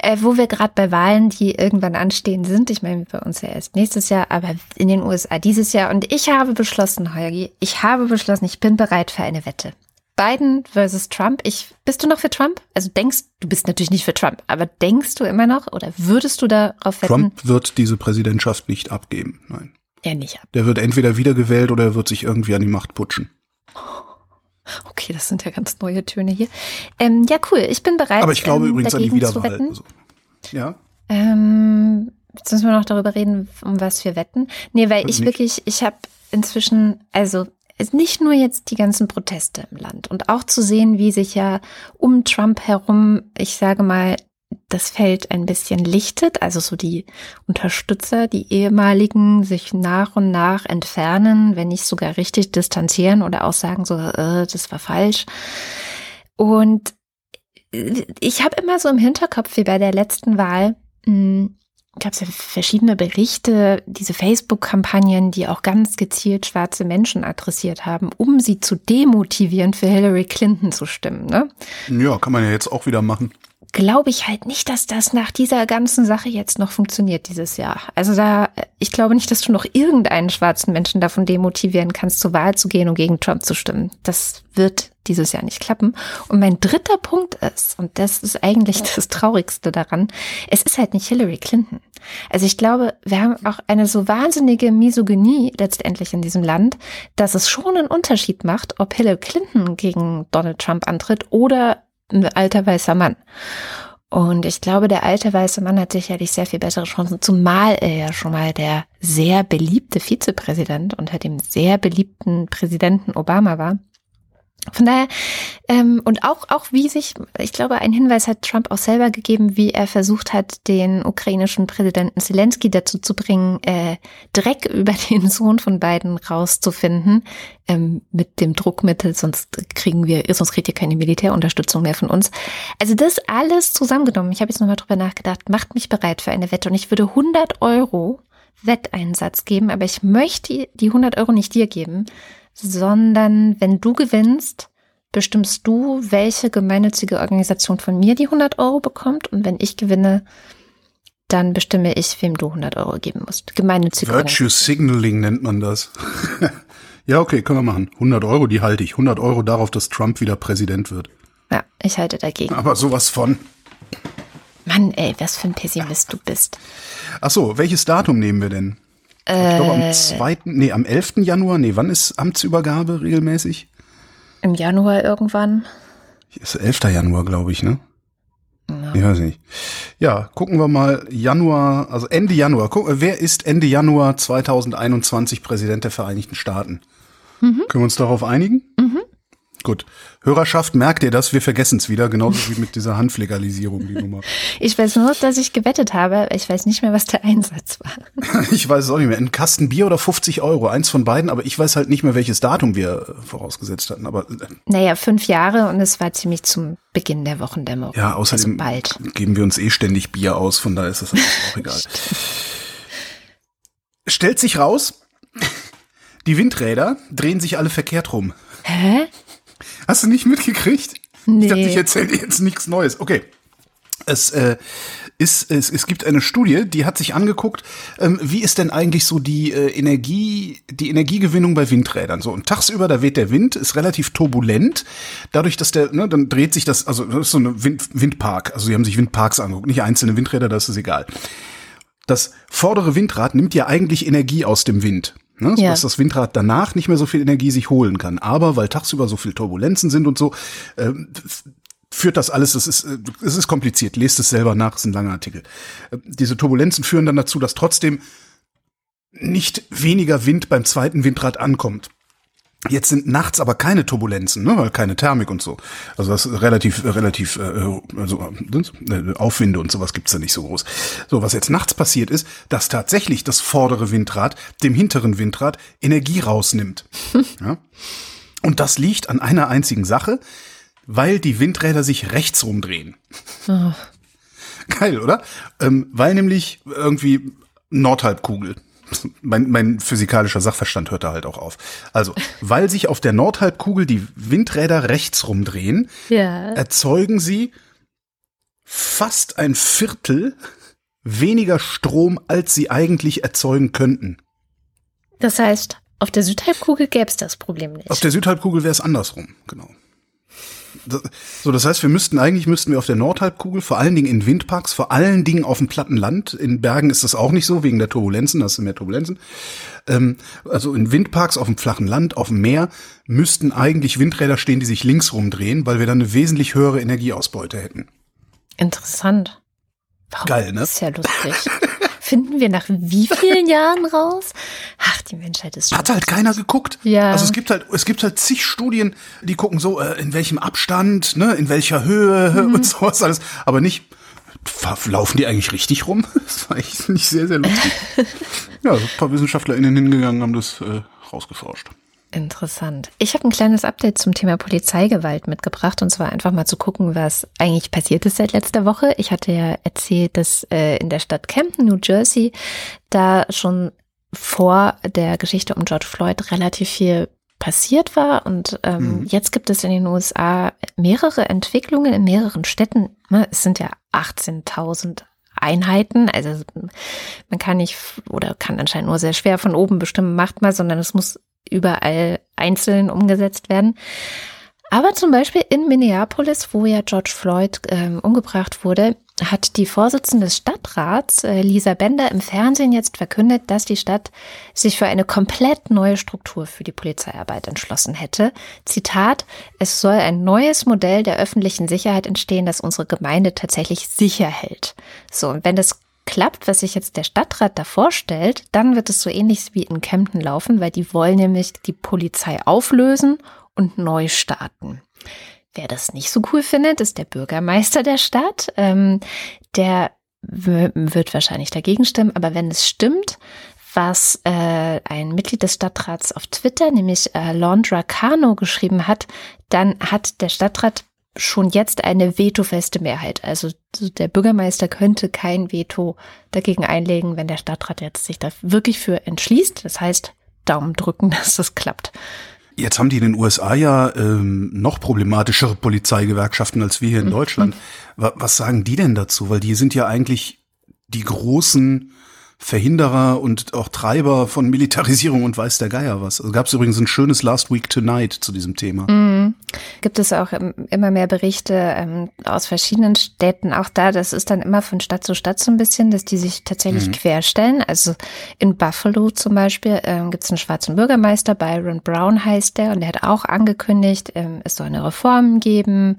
Speaker 2: Äh, wo wir gerade bei Wahlen, die irgendwann anstehen sind, ich meine bei uns ja erst nächstes Jahr, aber in den USA dieses Jahr. Und ich habe beschlossen, Holgi, ich habe beschlossen, ich bin bereit für eine Wette. Biden versus Trump. Ich, bist du noch für Trump? Also denkst, du bist natürlich nicht für Trump, aber denkst du immer noch oder würdest du darauf wetten?
Speaker 3: Trump wird diese Präsidentschaft nicht abgeben, nein.
Speaker 2: Er nicht ab.
Speaker 3: Der wird entweder wiedergewählt oder er wird sich irgendwie an die Macht putschen.
Speaker 2: Okay, das sind ja ganz neue Töne hier. Ähm, ja, cool. Ich bin bereit.
Speaker 3: Aber ich glaube ähm, übrigens an die Wiederwahl. Also, ja.
Speaker 2: Ähm, jetzt müssen wir noch darüber reden, um was wir wetten. Nee, weil ich nicht. wirklich, ich habe inzwischen, also nicht nur jetzt die ganzen Proteste im Land und auch zu sehen, wie sich ja um Trump herum, ich sage mal, das Feld ein bisschen lichtet, also so die Unterstützer, die ehemaligen, sich nach und nach entfernen, wenn nicht sogar richtig distanzieren oder auch sagen so, äh, das war falsch. Und ich habe immer so im Hinterkopf, wie bei der letzten Wahl, hm, gab es ja verschiedene Berichte, diese Facebook-Kampagnen, die auch ganz gezielt schwarze Menschen adressiert haben, um sie zu demotivieren, für Hillary Clinton zu stimmen. Ne?
Speaker 3: Ja, kann man ja jetzt auch wieder machen
Speaker 2: glaube ich halt nicht, dass das nach dieser ganzen Sache jetzt noch funktioniert dieses Jahr. Also da, ich glaube nicht, dass du noch irgendeinen schwarzen Menschen davon demotivieren kannst, zur Wahl zu gehen und gegen Trump zu stimmen. Das wird dieses Jahr nicht klappen. Und mein dritter Punkt ist, und das ist eigentlich das Traurigste daran, es ist halt nicht Hillary Clinton. Also ich glaube, wir haben auch eine so wahnsinnige Misogynie letztendlich in diesem Land, dass es schon einen Unterschied macht, ob Hillary Clinton gegen Donald Trump antritt oder ein alter weißer Mann. Und ich glaube, der alte weiße Mann hat sicherlich sehr viel bessere Chancen, zumal er ja schon mal der sehr beliebte Vizepräsident unter dem sehr beliebten Präsidenten Obama war. Von daher, ähm, und auch, auch wie sich, ich glaube, ein Hinweis hat Trump auch selber gegeben, wie er versucht hat, den ukrainischen Präsidenten Zelensky dazu zu bringen, äh, Dreck (laughs) über den Sohn von beiden rauszufinden, ähm, mit dem Druckmittel, sonst kriegen wir, sonst kriegt ihr keine Militärunterstützung mehr von uns. Also das alles zusammengenommen, ich habe jetzt nochmal drüber nachgedacht, macht mich bereit für eine Wette und ich würde 100 Euro Wetteinsatz geben, aber ich möchte die 100 Euro nicht dir geben, sondern wenn du gewinnst, bestimmst du, welche gemeinnützige Organisation von mir die 100 Euro bekommt und wenn ich gewinne, dann bestimme ich, wem du 100 Euro geben musst. Gemeinnützige
Speaker 3: Virtue Signaling nennt man das. (laughs) ja, okay, können wir machen. 100 Euro, die halte ich. 100 Euro darauf, dass Trump wieder Präsident wird.
Speaker 2: Ja, ich halte dagegen.
Speaker 3: Aber sowas von.
Speaker 2: Mann, ey, was für ein Pessimist du bist.
Speaker 3: Ach so, welches Datum nehmen wir denn? Äh, ich glaube am 2., nee, am 11. Januar, nee, wann ist Amtsübergabe regelmäßig?
Speaker 2: Im Januar irgendwann.
Speaker 3: Ist 11. Januar, glaube ich, ne? Ja. Ich weiß nicht. Ja, gucken wir mal Januar, also Ende Januar. Guck, wer ist Ende Januar 2021 Präsident der Vereinigten Staaten? Mhm. Können wir uns darauf einigen? Mhm. Gut. Hörerschaft, merkt ihr das? Wir vergessen es wieder, genauso wie mit dieser Hanflegalisierung, die Nummer. (laughs)
Speaker 2: Ich weiß nur, dass ich gewettet habe. Ich weiß nicht mehr, was der Einsatz war. (laughs)
Speaker 3: ich weiß es auch nicht mehr. Ein Kasten Bier oder 50 Euro, eins von beiden, aber ich weiß halt nicht mehr, welches Datum wir vorausgesetzt hatten. Aber äh,
Speaker 2: naja, fünf Jahre und es war ziemlich zum Beginn der Wochendämmerung.
Speaker 3: Ja, außerdem also bald. geben wir uns eh ständig Bier aus, von daher ist das auch egal. (laughs) Stellt sich raus, die Windräder drehen sich alle verkehrt rum.
Speaker 2: Hä?
Speaker 3: Hast du nicht mitgekriegt? Nee. Ich dachte, ich erzähle dir jetzt nichts Neues. Okay. Es, äh, ist, es, es gibt eine Studie, die hat sich angeguckt, ähm, wie ist denn eigentlich so die äh, Energie, die Energiegewinnung bei Windrädern. So, und tagsüber, da weht der Wind, ist relativ turbulent. Dadurch, dass der, ne, dann dreht sich das, also das ist so ein Wind, Windpark. Also sie haben sich Windparks angeguckt, nicht einzelne Windräder, das ist egal. Das vordere Windrad nimmt ja eigentlich Energie aus dem Wind. Ne, ja. Dass das Windrad danach nicht mehr so viel Energie sich holen kann. Aber weil tagsüber so viel Turbulenzen sind und so, äh, führt das alles, es ist, es ist kompliziert, lest es selber nach, ist ein langer Artikel. Äh, diese Turbulenzen führen dann dazu, dass trotzdem nicht weniger Wind beim zweiten Windrad ankommt. Jetzt sind nachts aber keine Turbulenzen, ne, weil keine Thermik und so. Also das ist relativ, relativ, äh, also äh, Aufwinde und sowas gibt's da nicht so groß. So, was jetzt nachts passiert ist, dass tatsächlich das vordere Windrad dem hinteren Windrad Energie rausnimmt. (laughs) ja? Und das liegt an einer einzigen Sache, weil die Windräder sich rechts rumdrehen. Oh. Geil, oder? Ähm, weil nämlich irgendwie Nordhalbkugel mein, mein physikalischer Sachverstand hört da halt auch auf. Also, weil sich auf der Nordhalbkugel die Windräder rechts rumdrehen, ja. erzeugen sie fast ein Viertel weniger Strom, als sie eigentlich erzeugen könnten.
Speaker 2: Das heißt, auf der Südhalbkugel gäbe es das Problem nicht.
Speaker 3: Auf der Südhalbkugel wäre es andersrum, genau so, das heißt, wir müssten eigentlich müssten wir auf der Nordhalbkugel, vor allen Dingen in Windparks, vor allen Dingen auf dem platten Land. In Bergen ist das auch nicht so wegen der Turbulenzen, da sind mehr Turbulenzen. Ähm, also in Windparks auf dem flachen Land, auf dem Meer müssten eigentlich Windräder stehen, die sich links rumdrehen, weil wir dann eine wesentlich höhere Energieausbeute hätten.
Speaker 2: Interessant.
Speaker 3: Warum? Geil, ne?
Speaker 2: Das ist ja lustig. (laughs) finden wir nach wie vielen Jahren raus? Ach, die Menschheit ist
Speaker 3: schon Hat halt keiner geguckt.
Speaker 2: Ja.
Speaker 3: Also es gibt halt, es gibt halt zig Studien, die gucken so, äh, in welchem Abstand, ne, in welcher Höhe (laughs) mhm. und sowas alles, aber nicht, laufen die eigentlich richtig rum? (laughs) Das war echt nicht sehr, sehr lustig. (laughs) ja, so ein paar WissenschaftlerInnen hingegangen, haben das äh, rausgeforscht.
Speaker 2: Interessant. Ich habe ein kleines Update zum Thema Polizeigewalt mitgebracht und zwar einfach mal zu gucken, was eigentlich passiert ist seit letzter Woche. Ich hatte ja erzählt, dass äh, in der Stadt Camden, New Jersey, da schon vor der Geschichte um George Floyd relativ viel passiert war und ähm, mhm. jetzt gibt es in den USA mehrere Entwicklungen in mehreren Städten. Ne, es sind ja 18.000 Einheiten. Also man kann nicht oder kann anscheinend nur sehr schwer von oben bestimmen, macht mal, sondern es muss überall einzeln umgesetzt werden. Aber zum Beispiel in Minneapolis, wo ja George Floyd äh, umgebracht wurde, hat die Vorsitzende des Stadtrats, äh, Lisa Bender, im Fernsehen jetzt verkündet, dass die Stadt sich für eine komplett neue Struktur für die Polizeiarbeit entschlossen hätte. Zitat, es soll ein neues Modell der öffentlichen Sicherheit entstehen, das unsere Gemeinde tatsächlich sicher hält. So, und wenn das klappt, was sich jetzt der Stadtrat da vorstellt, dann wird es so ähnlich wie in Kempten laufen, weil die wollen nämlich die Polizei auflösen und neu starten. Wer das nicht so cool findet, ist der Bürgermeister der Stadt. Ähm, der wird wahrscheinlich dagegen stimmen, aber wenn es stimmt, was äh, ein Mitglied des Stadtrats auf Twitter, nämlich äh, Londra Kano, geschrieben hat, dann hat der Stadtrat schon jetzt eine vetofeste Mehrheit. Also der Bürgermeister könnte kein Veto dagegen einlegen, wenn der Stadtrat jetzt sich da wirklich für entschließt. Das heißt, Daumen drücken, (laughs) dass das klappt.
Speaker 3: Jetzt haben die in den USA ja ähm, noch problematischere Polizeigewerkschaften als wir hier in mhm. Deutschland. Was sagen die denn dazu? Weil die sind ja eigentlich die großen Verhinderer und auch Treiber von Militarisierung und weiß der Geier was. Also gab es übrigens ein schönes Last Week Tonight zu diesem Thema.
Speaker 2: Mhm. Gibt es auch immer mehr Berichte ähm, aus verschiedenen Städten. Auch da, das ist dann immer von Stadt zu Stadt so ein bisschen, dass die sich tatsächlich mhm. querstellen. Also in Buffalo zum Beispiel ähm, gibt es einen schwarzen Bürgermeister, Byron Brown heißt der, und der hat auch angekündigt, ähm, es soll eine Reform geben.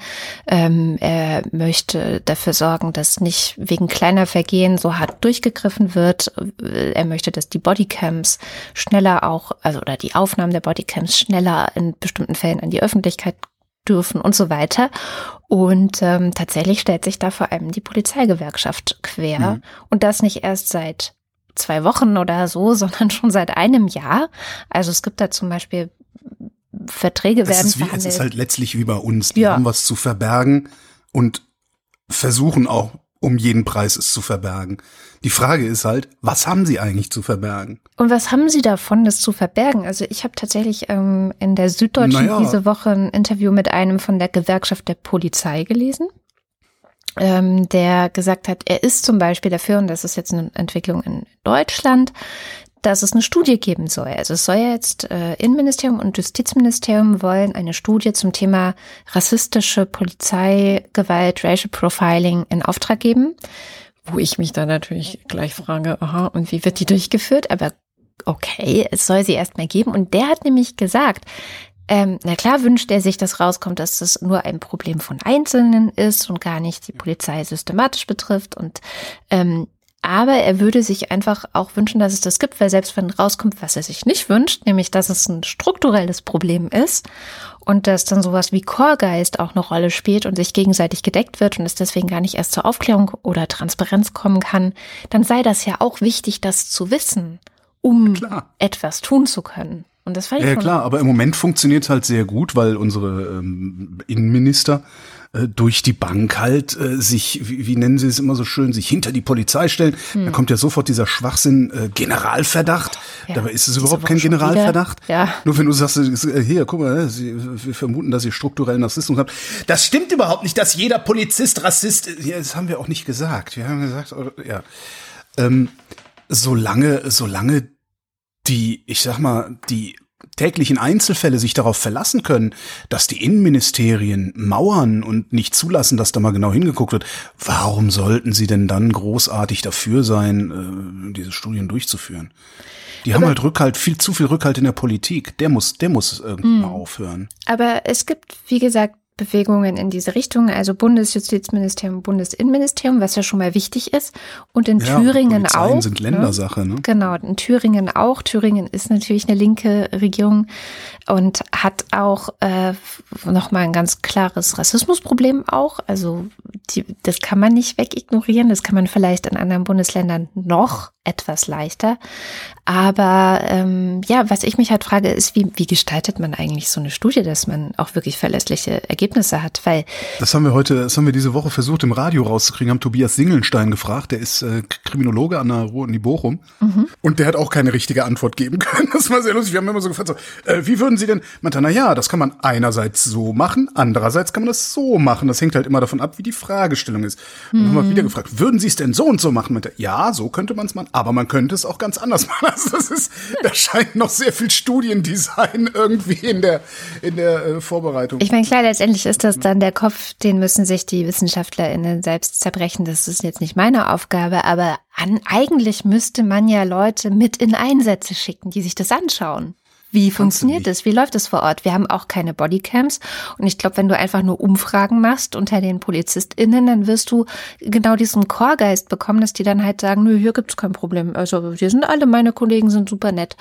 Speaker 2: Ähm, er möchte dafür sorgen, dass nicht wegen kleiner Vergehen so hart durchgegriffen wird er möchte, dass die Bodycams schneller auch, also oder die Aufnahmen der Bodycams schneller in bestimmten Fällen an die Öffentlichkeit dürfen und so weiter. Und ähm, tatsächlich stellt sich da vor allem die Polizeigewerkschaft quer. Mhm. Und das nicht erst seit zwei Wochen oder so, (laughs) sondern schon seit einem Jahr. Also es gibt da zum Beispiel Verträge es werden
Speaker 3: ist wie, verhandelt. Es ist halt letztlich wie bei uns. Die ja. haben was zu verbergen und versuchen auch um jeden Preis es zu verbergen. Die Frage ist halt, was haben sie eigentlich zu verbergen?
Speaker 2: Und was haben sie davon, das zu verbergen? Also ich habe tatsächlich ähm, in der Süddeutschen naja. diese Woche ein Interview mit einem von der Gewerkschaft der Polizei gelesen, ähm, der gesagt hat, er ist zum Beispiel dafür, und das ist jetzt eine Entwicklung in Deutschland, dass es eine Studie geben soll. Also es soll ja jetzt äh, Innenministerium und Justizministerium wollen eine Studie zum Thema rassistische Polizeigewalt, Racial Profiling in Auftrag geben, wo ich mich dann natürlich gleich frage, aha, und wie wird die durchgeführt? Aber okay, es soll sie erstmal geben. Und der hat nämlich gesagt, ähm, na klar wünscht er sich, dass rauskommt, dass das nur ein Problem von Einzelnen ist und gar nicht die Polizei systematisch betrifft. Und ähm, aber er würde sich einfach auch wünschen, dass es das gibt, weil selbst wenn rauskommt, was er sich nicht wünscht, nämlich dass es ein strukturelles Problem ist und dass dann sowas wie Chorgeist auch eine Rolle spielt und sich gegenseitig gedeckt wird und es deswegen gar nicht erst zur Aufklärung oder Transparenz kommen kann, dann sei das ja auch wichtig, das zu wissen, um klar. etwas tun zu können. Und das war
Speaker 3: ja klar, aber im Moment funktioniert es halt sehr gut, weil unsere ähm, Innenminister äh, durch die Bank halt äh, sich, wie, wie nennen sie es immer so schön, sich hinter die Polizei stellen. Hm. Da kommt ja sofort dieser Schwachsinn äh, Generalverdacht. Ja, Dabei ist es überhaupt kein Generalverdacht. Ja. Nur wenn du sagst, äh, hier, guck mal, sie, wir vermuten, dass ihr strukturellen Rassismus habt. Das stimmt überhaupt nicht, dass jeder Polizist Rassist ist. Ja, das haben wir auch nicht gesagt. Wir haben gesagt, ja. Ähm, solange, solange die, ich sag mal, die täglichen Einzelfälle sich darauf verlassen können, dass die Innenministerien mauern und nicht zulassen, dass da mal genau hingeguckt wird, warum sollten sie denn dann großartig dafür sein, äh, diese Studien durchzuführen? Die aber haben halt Rückhalt, viel zu viel Rückhalt in der Politik. Der muss, der muss irgendwann mal hm. aufhören.
Speaker 2: Aber es gibt, wie gesagt, Bewegungen in diese Richtung, also Bundesjustizministerium, Bundesinnenministerium, was ja schon mal wichtig ist. Und in ja, Thüringen auch.
Speaker 3: sind ne? Ländersache, ne?
Speaker 2: Genau, in Thüringen auch. Thüringen ist natürlich eine linke Regierung und hat auch äh, nochmal ein ganz klares Rassismusproblem auch. Also die, das kann man nicht wegignorieren. Das kann man vielleicht in anderen Bundesländern noch etwas leichter. Aber ähm, ja, was ich mich halt frage, ist, wie, wie gestaltet man eigentlich so eine Studie, dass man auch wirklich verlässliche Ergebnisse hat? Weil
Speaker 3: das haben wir heute, das haben wir diese Woche versucht im Radio rauszukriegen, haben Tobias Singelstein gefragt, der ist äh, Kriminologe an der Ruhr Bochum mhm. und der hat auch keine richtige Antwort geben (laughs) können. Das war sehr lustig. Wir haben immer so gefragt, so, äh, wie würden Sie denn? Meinte, na ja, das kann man einerseits so machen, andererseits kann man das so machen. Das hängt halt immer davon ab, wie die Fragestellung ist. Mhm. Dann haben wir wieder gefragt, würden Sie es denn so und so machen? Meinte, ja, so könnte man es machen aber man könnte es auch ganz anders (laughs) machen. Also das ist, da scheint noch sehr viel Studiendesign irgendwie in der, in der äh, Vorbereitung.
Speaker 2: Ich meine, klar, letztendlich ist das dann der Kopf, den müssen sich die WissenschaftlerInnen selbst zerbrechen. Das ist jetzt nicht meine Aufgabe, aber an, eigentlich müsste man ja Leute mit in Einsätze schicken, die sich das anschauen. Wie funktioniert das? Wie läuft das vor Ort? Wir haben auch keine Bodycams. Und ich glaube, wenn du einfach nur Umfragen machst unter den PolizistInnen, dann wirst du genau diesen Chorgeist bekommen, dass die dann halt sagen, nö, hier gibt's kein Problem. Also, hier sind alle meine Kollegen sind super nett.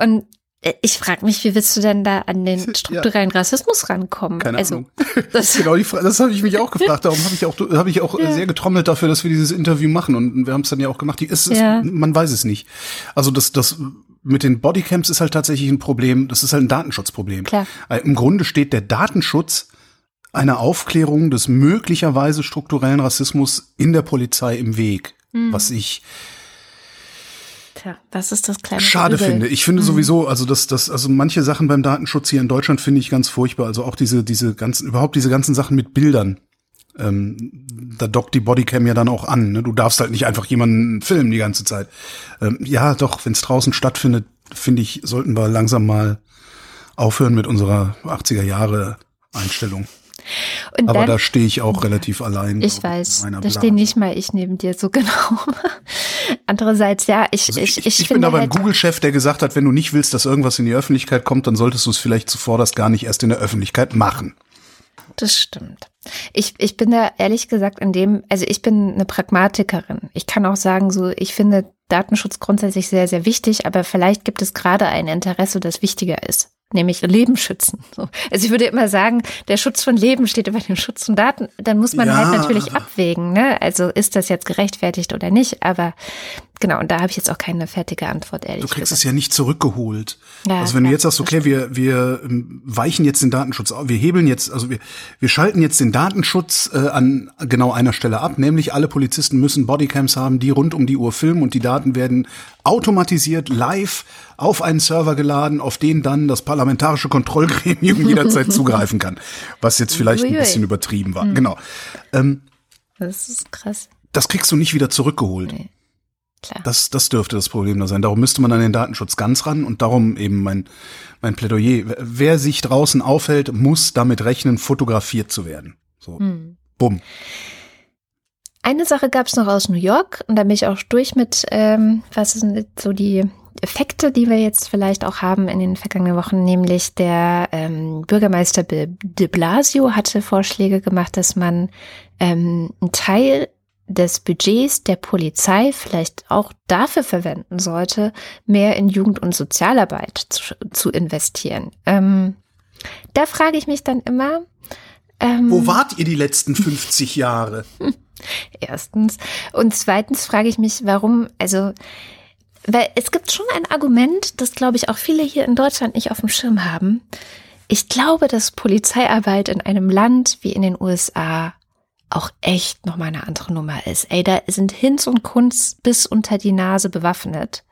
Speaker 2: Und Äh, ich frage mich, wie willst du denn da an den (laughs) strukturellen ja. Rassismus rankommen?
Speaker 3: Keine also, Ahnung. (laughs) Das (laughs) genau, die Frage, das habe ich mich auch gefragt. Darum habe ich auch, habe ich auch ja. sehr getrommelt dafür, dass wir dieses Interview machen und wir haben es dann ja auch gemacht. Es ist, ja. man weiß es nicht. Also das, das mit den Bodycams ist halt tatsächlich ein Problem. Das ist halt ein Datenschutzproblem.
Speaker 2: Klar.
Speaker 3: Äh, Im Grunde steht der Datenschutz einer Aufklärung des möglicherweise strukturellen Rassismus in der Polizei im Weg, mhm. was ich
Speaker 2: Tja, das ist das kleine
Speaker 3: Schade Übel. finde. Ich finde mhm. sowieso, also das, das, also manche Sachen beim Datenschutz hier in Deutschland finde ich ganz furchtbar. Also auch diese, diese ganzen, überhaupt diese ganzen Sachen mit Bildern. Ähm, da dockt die Bodycam ja dann auch an. Ne? Du darfst halt nicht einfach jemanden filmen die ganze Zeit. Ähm, ja, doch, wenn es draußen stattfindet, finde ich, sollten wir langsam mal aufhören mit unserer 80er Jahre Einstellung. Und Aber dann, da stehe ich auch relativ allein.
Speaker 2: Ich weiß, da stehe nicht mal ich neben dir so (laughs) genau. Andererseits, ja, ich, also ich, ich,
Speaker 3: ich, ich bin aber ein halt Google-Chef, der gesagt hat, wenn du nicht willst, dass irgendwas in die Öffentlichkeit kommt, dann solltest du es vielleicht zuvor das gar nicht erst in der Öffentlichkeit machen.
Speaker 2: Das stimmt. Ich, ich bin da ehrlich gesagt an dem, also ich bin eine Pragmatikerin. Ich kann auch sagen, so, ich finde Datenschutz grundsätzlich sehr, sehr wichtig, aber vielleicht gibt es gerade ein Interesse, das wichtiger ist nämlich Leben schützen. So. Also ich würde immer sagen, der Schutz von Leben steht über dem Schutz von Daten. Dann muss man ja. halt natürlich abwägen. Ne? Also ist das jetzt gerechtfertigt oder nicht? Aber genau, und da habe ich jetzt auch keine fertige Antwort, ehrlich
Speaker 3: Du kriegst
Speaker 2: gesagt.
Speaker 3: es ja nicht zurückgeholt. Ja, also wenn ja, du jetzt sagst, okay, wir, wir ähm, weichen jetzt den Datenschutz auf, wir hebeln jetzt, also wir, wir schalten jetzt den Datenschutz äh, an genau einer Stelle ab, nämlich alle Polizisten müssen Bodycams haben, die rund um die Uhr filmen und die Daten werden automatisiert live auf einen Server geladen, auf den dann das parlamentarische Kontrollgremium (laughs) jederzeit zugreifen kann. Was jetzt vielleicht ein bisschen übertrieben war. Mhm. Genau. Ähm,
Speaker 2: das ist krass.
Speaker 3: Das kriegst du nicht wieder zurückgeholt. Nee. Klar. Das, das dürfte das Problem da sein. Darum müsste man an den Datenschutz ganz ran und darum eben mein, mein Plädoyer. Wer sich draußen aufhält, muss damit rechnen, fotografiert zu werden. So, hm. bumm.
Speaker 2: Eine Sache gab es noch aus New York und da bin ich auch durch mit, ähm, was sind so die Effekte, die wir jetzt vielleicht auch haben in den vergangenen Wochen, nämlich der ähm, Bürgermeister de Blasio hatte Vorschläge gemacht, dass man ähm, einen Teil des Budgets der Polizei vielleicht auch dafür verwenden sollte, mehr in Jugend- und Sozialarbeit zu, zu investieren. Ähm, da frage ich mich dann immer.
Speaker 3: Ähm, Wo wart ihr die letzten 50 (laughs) Jahre?
Speaker 2: Erstens. Und zweitens frage ich mich, warum, also, weil es gibt schon ein Argument, das, glaube ich, auch viele hier in Deutschland nicht auf dem Schirm haben. Ich glaube, dass Polizeiarbeit in einem Land wie in den USA auch echt nochmal eine andere Nummer ist. Ey, da sind Hinz und Kunst bis unter die Nase bewaffnet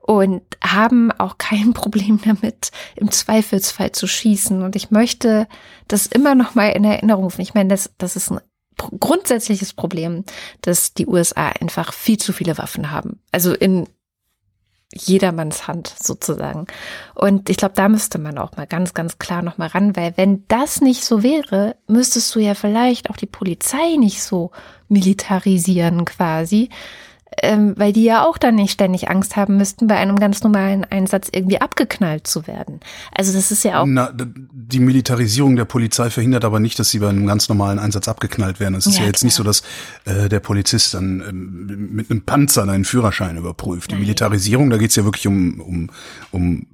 Speaker 2: und haben auch kein (laughs) Problem damit, im Zweifelsfall zu schießen. Und ich möchte das immer noch mal in Erinnerung rufen. Ich meine, das, das ist ein grundsätzliches Problem, dass die USA einfach viel zu viele Waffen haben. Also in jedermanns Hand sozusagen. Und ich glaube, da müsste man auch mal ganz, ganz klar noch mal ran, weil wenn das nicht so wäre, müsstest du ja vielleicht auch die Polizei nicht so militarisieren quasi, ähm, weil die ja auch dann nicht ständig Angst haben müssten, bei einem ganz normalen Einsatz irgendwie abgeknallt zu werden. Also das ist ja auch.
Speaker 3: Na, die Militarisierung der Polizei verhindert aber nicht, dass sie bei einem ganz normalen Einsatz abgeknallt werden. Es ist ja, ja jetzt klar. nicht so, dass äh, der Polizist dann ähm, mit einem Panzer deinen Führerschein überprüft. Die Nein. Militarisierung, da geht's ja wirklich um, um, um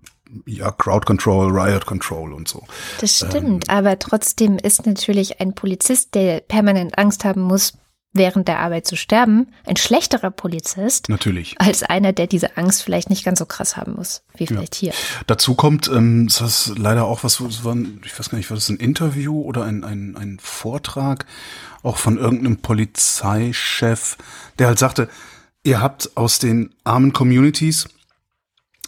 Speaker 3: ja, Crowd Control, Riot Control und so.
Speaker 2: Das stimmt, ähm, aber trotzdem ist natürlich ein Polizist, der permanent Angst haben muss, während der Arbeit zu sterben, ein schlechterer Polizist.
Speaker 3: Natürlich.
Speaker 2: Als einer, der diese Angst vielleicht nicht ganz so krass haben muss, wie vielleicht ja. hier.
Speaker 3: Dazu kommt, ähm, das ist leider auch was, was war, ich weiß gar nicht, war das ein Interview oder ein, ein, ein Vortrag, auch von irgendeinem Polizeichef, der halt sagte, ihr habt aus den armen Communities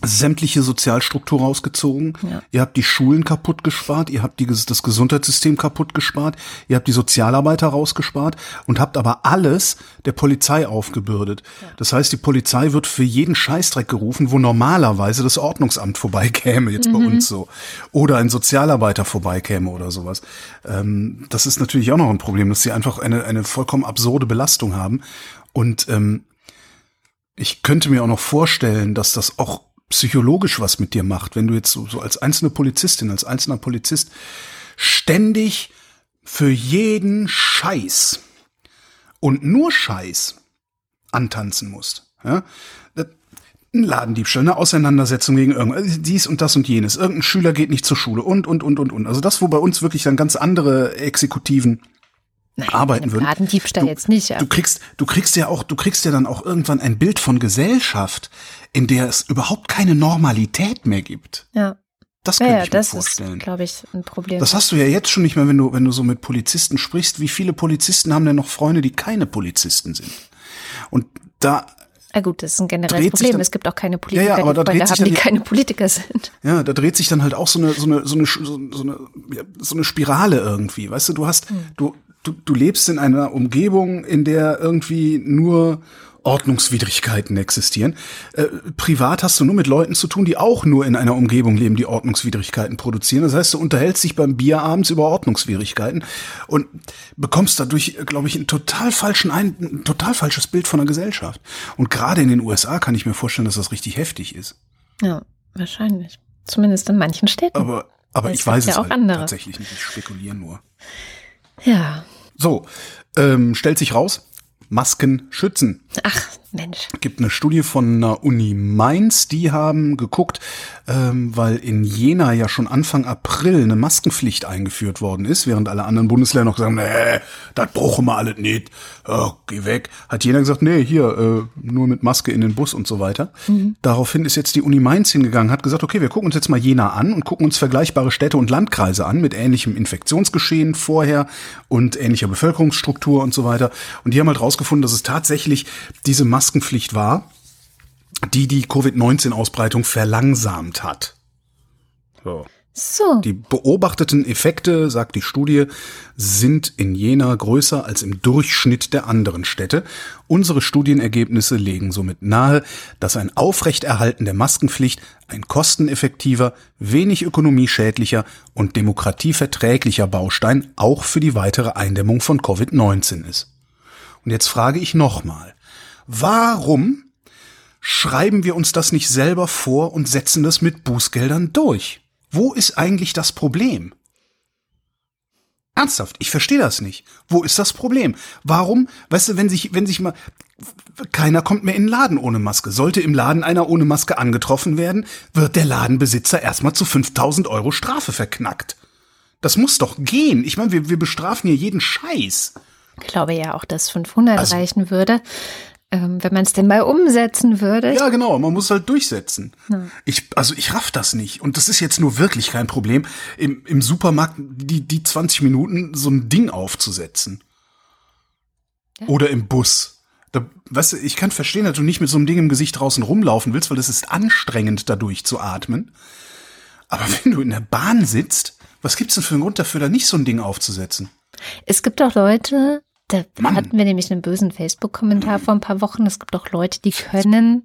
Speaker 3: sämtliche Sozialstruktur rausgezogen. Ja. Ihr habt die Schulen kaputt gespart, ihr habt die, das Gesundheitssystem kaputt gespart, ihr habt die Sozialarbeiter rausgespart und habt aber alles der Polizei aufgebürdet. Ja. Das heißt, die Polizei wird für jeden Scheißdreck gerufen, wo normalerweise das Ordnungsamt vorbeikäme, jetzt mhm. bei uns so. Oder ein Sozialarbeiter vorbeikäme oder sowas. Ähm, das ist natürlich auch noch ein Problem, dass sie einfach eine, eine vollkommen absurde Belastung haben. Und ähm, ich könnte mir auch noch vorstellen, dass das auch psychologisch was mit dir macht, wenn du jetzt so, so als einzelne Polizistin, als einzelner Polizist ständig für jeden Scheiß und nur Scheiß antanzen musst. Ja? ein Ladendiebstahl, eine Auseinandersetzung gegen irgendwas, also dies und das und jenes. Irgendein Schüler geht nicht zur Schule und, und, und, und, und. Also das, wo bei uns wirklich dann ganz andere Exekutiven Nein, arbeiten würden.
Speaker 2: Ladendiebstahl
Speaker 3: du,
Speaker 2: jetzt nicht. Ja.
Speaker 3: Du kriegst, du kriegst ja auch, du kriegst ja dann auch irgendwann ein Bild von Gesellschaft, in der es überhaupt keine Normalität mehr gibt.
Speaker 2: Ja.
Speaker 3: Das kann
Speaker 2: ja,
Speaker 3: ich
Speaker 2: ja,
Speaker 3: mir vorstellen.
Speaker 2: Das ist, glaube ich, ein Problem.
Speaker 3: Das hast du ja jetzt schon nicht mehr, wenn du, wenn du so mit Polizisten sprichst. Wie viele Polizisten haben denn noch Freunde, die keine Polizisten sind? Und da
Speaker 2: na gut, das ist ein generelles Problem. Dann, es gibt auch keine Politiker,
Speaker 3: ja, ja, aber
Speaker 2: die
Speaker 3: Freunde
Speaker 2: haben, die keine Politiker sind.
Speaker 3: Ja, da dreht sich dann halt auch so eine, so eine, so eine, so eine, so eine Spirale irgendwie. Weißt du, du hast, hm. du, du, du lebst in einer Umgebung, in der irgendwie nur Ordnungswidrigkeiten existieren. Äh, privat hast du nur mit Leuten zu tun, die auch nur in einer Umgebung leben, die Ordnungswidrigkeiten produzieren. Das heißt, du unterhältst dich beim Bier abends über Ordnungswidrigkeiten und bekommst dadurch, glaube ich, ein total falschen ein, ein total falsches Bild von der Gesellschaft. Und gerade in den USA kann ich mir vorstellen, dass das richtig heftig ist.
Speaker 2: Ja, wahrscheinlich. Zumindest in manchen Städten.
Speaker 3: Aber, aber ich weiß ja es halt tatsächlich nicht. Ich spekuliere nur.
Speaker 2: Ja.
Speaker 3: So, ähm, stellt sich raus, Masken schützen.
Speaker 2: Ach, Mensch.
Speaker 3: Gibt eine Studie von einer Uni Mainz, die haben geguckt, ähm, weil in Jena ja schon Anfang April eine Maskenpflicht eingeführt worden ist, während alle anderen Bundesländer noch gesagt haben, nee, das brauchen wir alles nicht, oh, geh weg. Hat Jena gesagt, nee, hier, äh, nur mit Maske in den Bus und so weiter. Mhm. Daraufhin ist jetzt die Uni Mainz hingegangen, hat gesagt, okay, wir gucken uns jetzt mal Jena an und gucken uns vergleichbare Städte und Landkreise an mit ähnlichem Infektionsgeschehen vorher und ähnlicher Bevölkerungsstruktur und so weiter. Und die haben halt rausgefunden, dass es tatsächlich diese Masken Maskenpflicht war, die die Covid-19-Ausbreitung verlangsamt hat. So.
Speaker 2: So.
Speaker 3: Die beobachteten Effekte, sagt die Studie, sind in Jena größer als im Durchschnitt der anderen Städte. Unsere Studienergebnisse legen somit nahe, dass ein Aufrechterhalten der Maskenpflicht ein kosteneffektiver, wenig ökonomieschädlicher und demokratieverträglicher Baustein auch für die weitere Eindämmung von Covid-19 ist. Und jetzt frage ich nochmal, Warum schreiben wir uns das nicht selber vor und setzen das mit Bußgeldern durch? Wo ist eigentlich das Problem? Ernsthaft, ich verstehe das nicht. Wo ist das Problem? Warum, weißt du, wenn sich, wenn sich mal, keiner kommt mehr in den Laden ohne Maske. Sollte im Laden einer ohne Maske angetroffen werden, wird der Ladenbesitzer erstmal zu 5000 Euro Strafe verknackt. Das muss doch gehen. Ich meine, wir, wir bestrafen hier jeden Scheiß.
Speaker 2: Ich glaube ja auch, dass 500 also, reichen würde ähm, wenn man es denn mal umsetzen würde.
Speaker 3: Ja, genau, man muss halt durchsetzen. Ja. Ich, also ich raff das nicht. Und das ist jetzt nur wirklich kein Problem, im, im Supermarkt die, die 20 Minuten so ein Ding aufzusetzen. Ja. Oder im Bus. Da, weißt du, ich kann verstehen, dass du nicht mit so einem Ding im Gesicht draußen rumlaufen willst, weil es ist anstrengend, dadurch zu atmen. Aber wenn du in der Bahn sitzt, was gibt's denn für einen Grund dafür, da nicht so ein Ding aufzusetzen?
Speaker 2: Es gibt auch Leute, da Mann. hatten wir nämlich einen bösen Facebook-Kommentar vor ein paar Wochen. Es gibt auch Leute, die können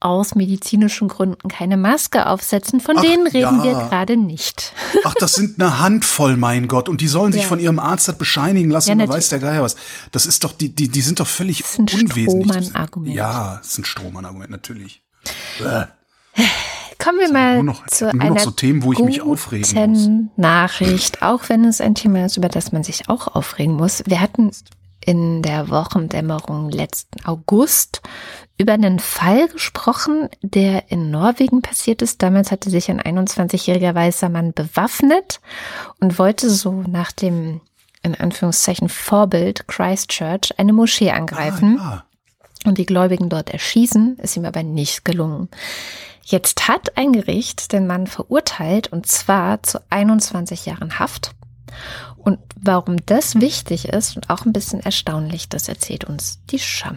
Speaker 2: aus medizinischen Gründen keine Maske aufsetzen. Von Ach, denen reden ja. wir gerade nicht. (laughs)
Speaker 3: Ach, das sind eine Handvoll, mein Gott. Und die sollen sich ja. von ihrem Arzt das bescheinigen lassen. Ja, und weiß der Geier was. Das ist doch, die, die, die sind doch völlig das ist ein unwesentlich.
Speaker 2: Strohmann-Argument.
Speaker 3: Ja, das ist ein Strohmann-Argument, natürlich.
Speaker 2: Kommen wir mal noch, zu einer
Speaker 3: so Themen, wo ich mich aufregen muss.
Speaker 2: Nachricht, auch wenn es ein Thema ist, über das man sich auch aufregen muss. Wir hatten in der Wochendämmerung letzten August über einen Fall gesprochen, der in Norwegen passiert ist. Damals hatte sich ein 21-jähriger weißer Mann bewaffnet und wollte so nach dem in Anführungszeichen Vorbild Christchurch eine Moschee angreifen ah, ja. und die Gläubigen dort erschießen, ist ihm aber nicht gelungen. Jetzt hat ein Gericht den Mann verurteilt und zwar zu 21 Jahren Haft. Und warum das wichtig ist und auch ein bisschen erstaunlich, das erzählt uns die Scham.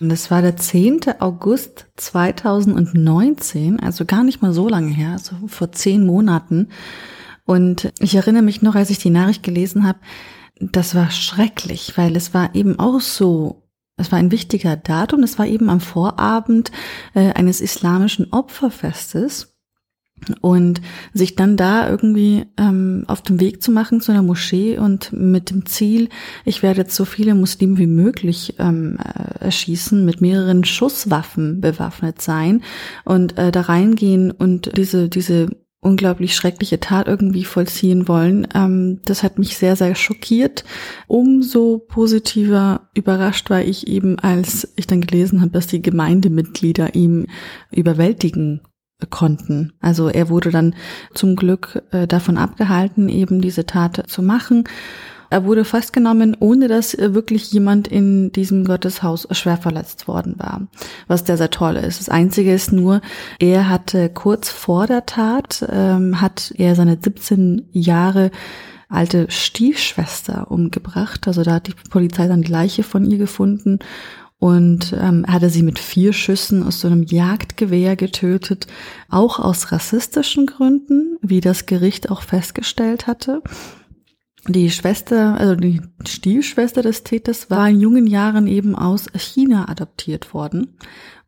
Speaker 4: Das war der 10. August 2019, also gar nicht mal so lange her, also vor zehn Monaten. Und ich erinnere mich noch, als ich die Nachricht gelesen habe, das war schrecklich, weil es war eben auch so es war ein wichtiger Datum. Es war eben am Vorabend äh, eines islamischen Opferfestes. Und sich dann da irgendwie ähm, auf dem Weg zu machen zu einer Moschee und mit dem Ziel, ich werde jetzt so viele Muslime wie möglich ähm, äh, erschießen, mit mehreren Schusswaffen bewaffnet sein und äh, da reingehen und diese, diese unglaublich schreckliche Tat irgendwie vollziehen wollen. Ähm, das hat mich sehr, sehr schockiert. Umso positiver überrascht war ich eben, als ich dann gelesen habe, dass die Gemeindemitglieder ihm überwältigen konnten. Also er wurde dann zum Glück äh, davon abgehalten, eben diese Tat zu machen. Er wurde festgenommen, ohne dass wirklich jemand in diesem Gotteshaus schwer verletzt worden war, was sehr, sehr toll ist. Das Einzige ist nur, er hatte kurz vor der Tat, ähm, hat er seine 17 Jahre alte Stiefschwester umgebracht. Also da hat die Polizei dann die Leiche von ihr gefunden und ähm, hatte sie mit vier Schüssen aus so einem Jagdgewehr getötet, auch aus rassistischen Gründen, wie das Gericht auch festgestellt hatte. Die Schwester, also die Stiefschwester des Täters war in jungen Jahren eben aus China adoptiert worden.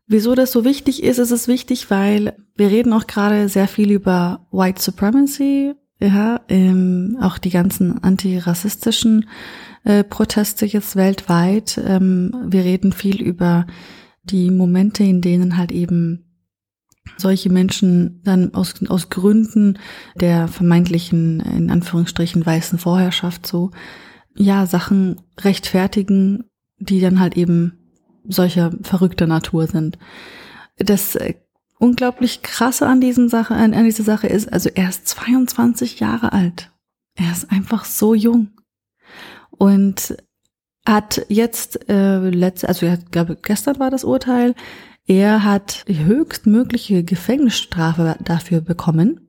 Speaker 4: Wieso das so wichtig ist, ist es wichtig, weil wir reden auch gerade sehr viel über White Supremacy, ja, ähm, auch die ganzen antirassistischen äh, Proteste jetzt weltweit. Ähm, wir reden viel über die Momente, in denen halt eben solche Menschen dann aus, aus Gründen der vermeintlichen, in Anführungsstrichen, weißen Vorherrschaft so, ja, Sachen rechtfertigen, die dann halt eben solcher verrückter Natur sind. Das äh, unglaublich krasse an diesem Sache, an, an dieser Sache ist, also er ist 22 Jahre alt. Er ist einfach so jung. Und hat jetzt, äh, letzte, also ich glaube, gestern war das Urteil, er hat die höchstmögliche Gefängnisstrafe dafür bekommen.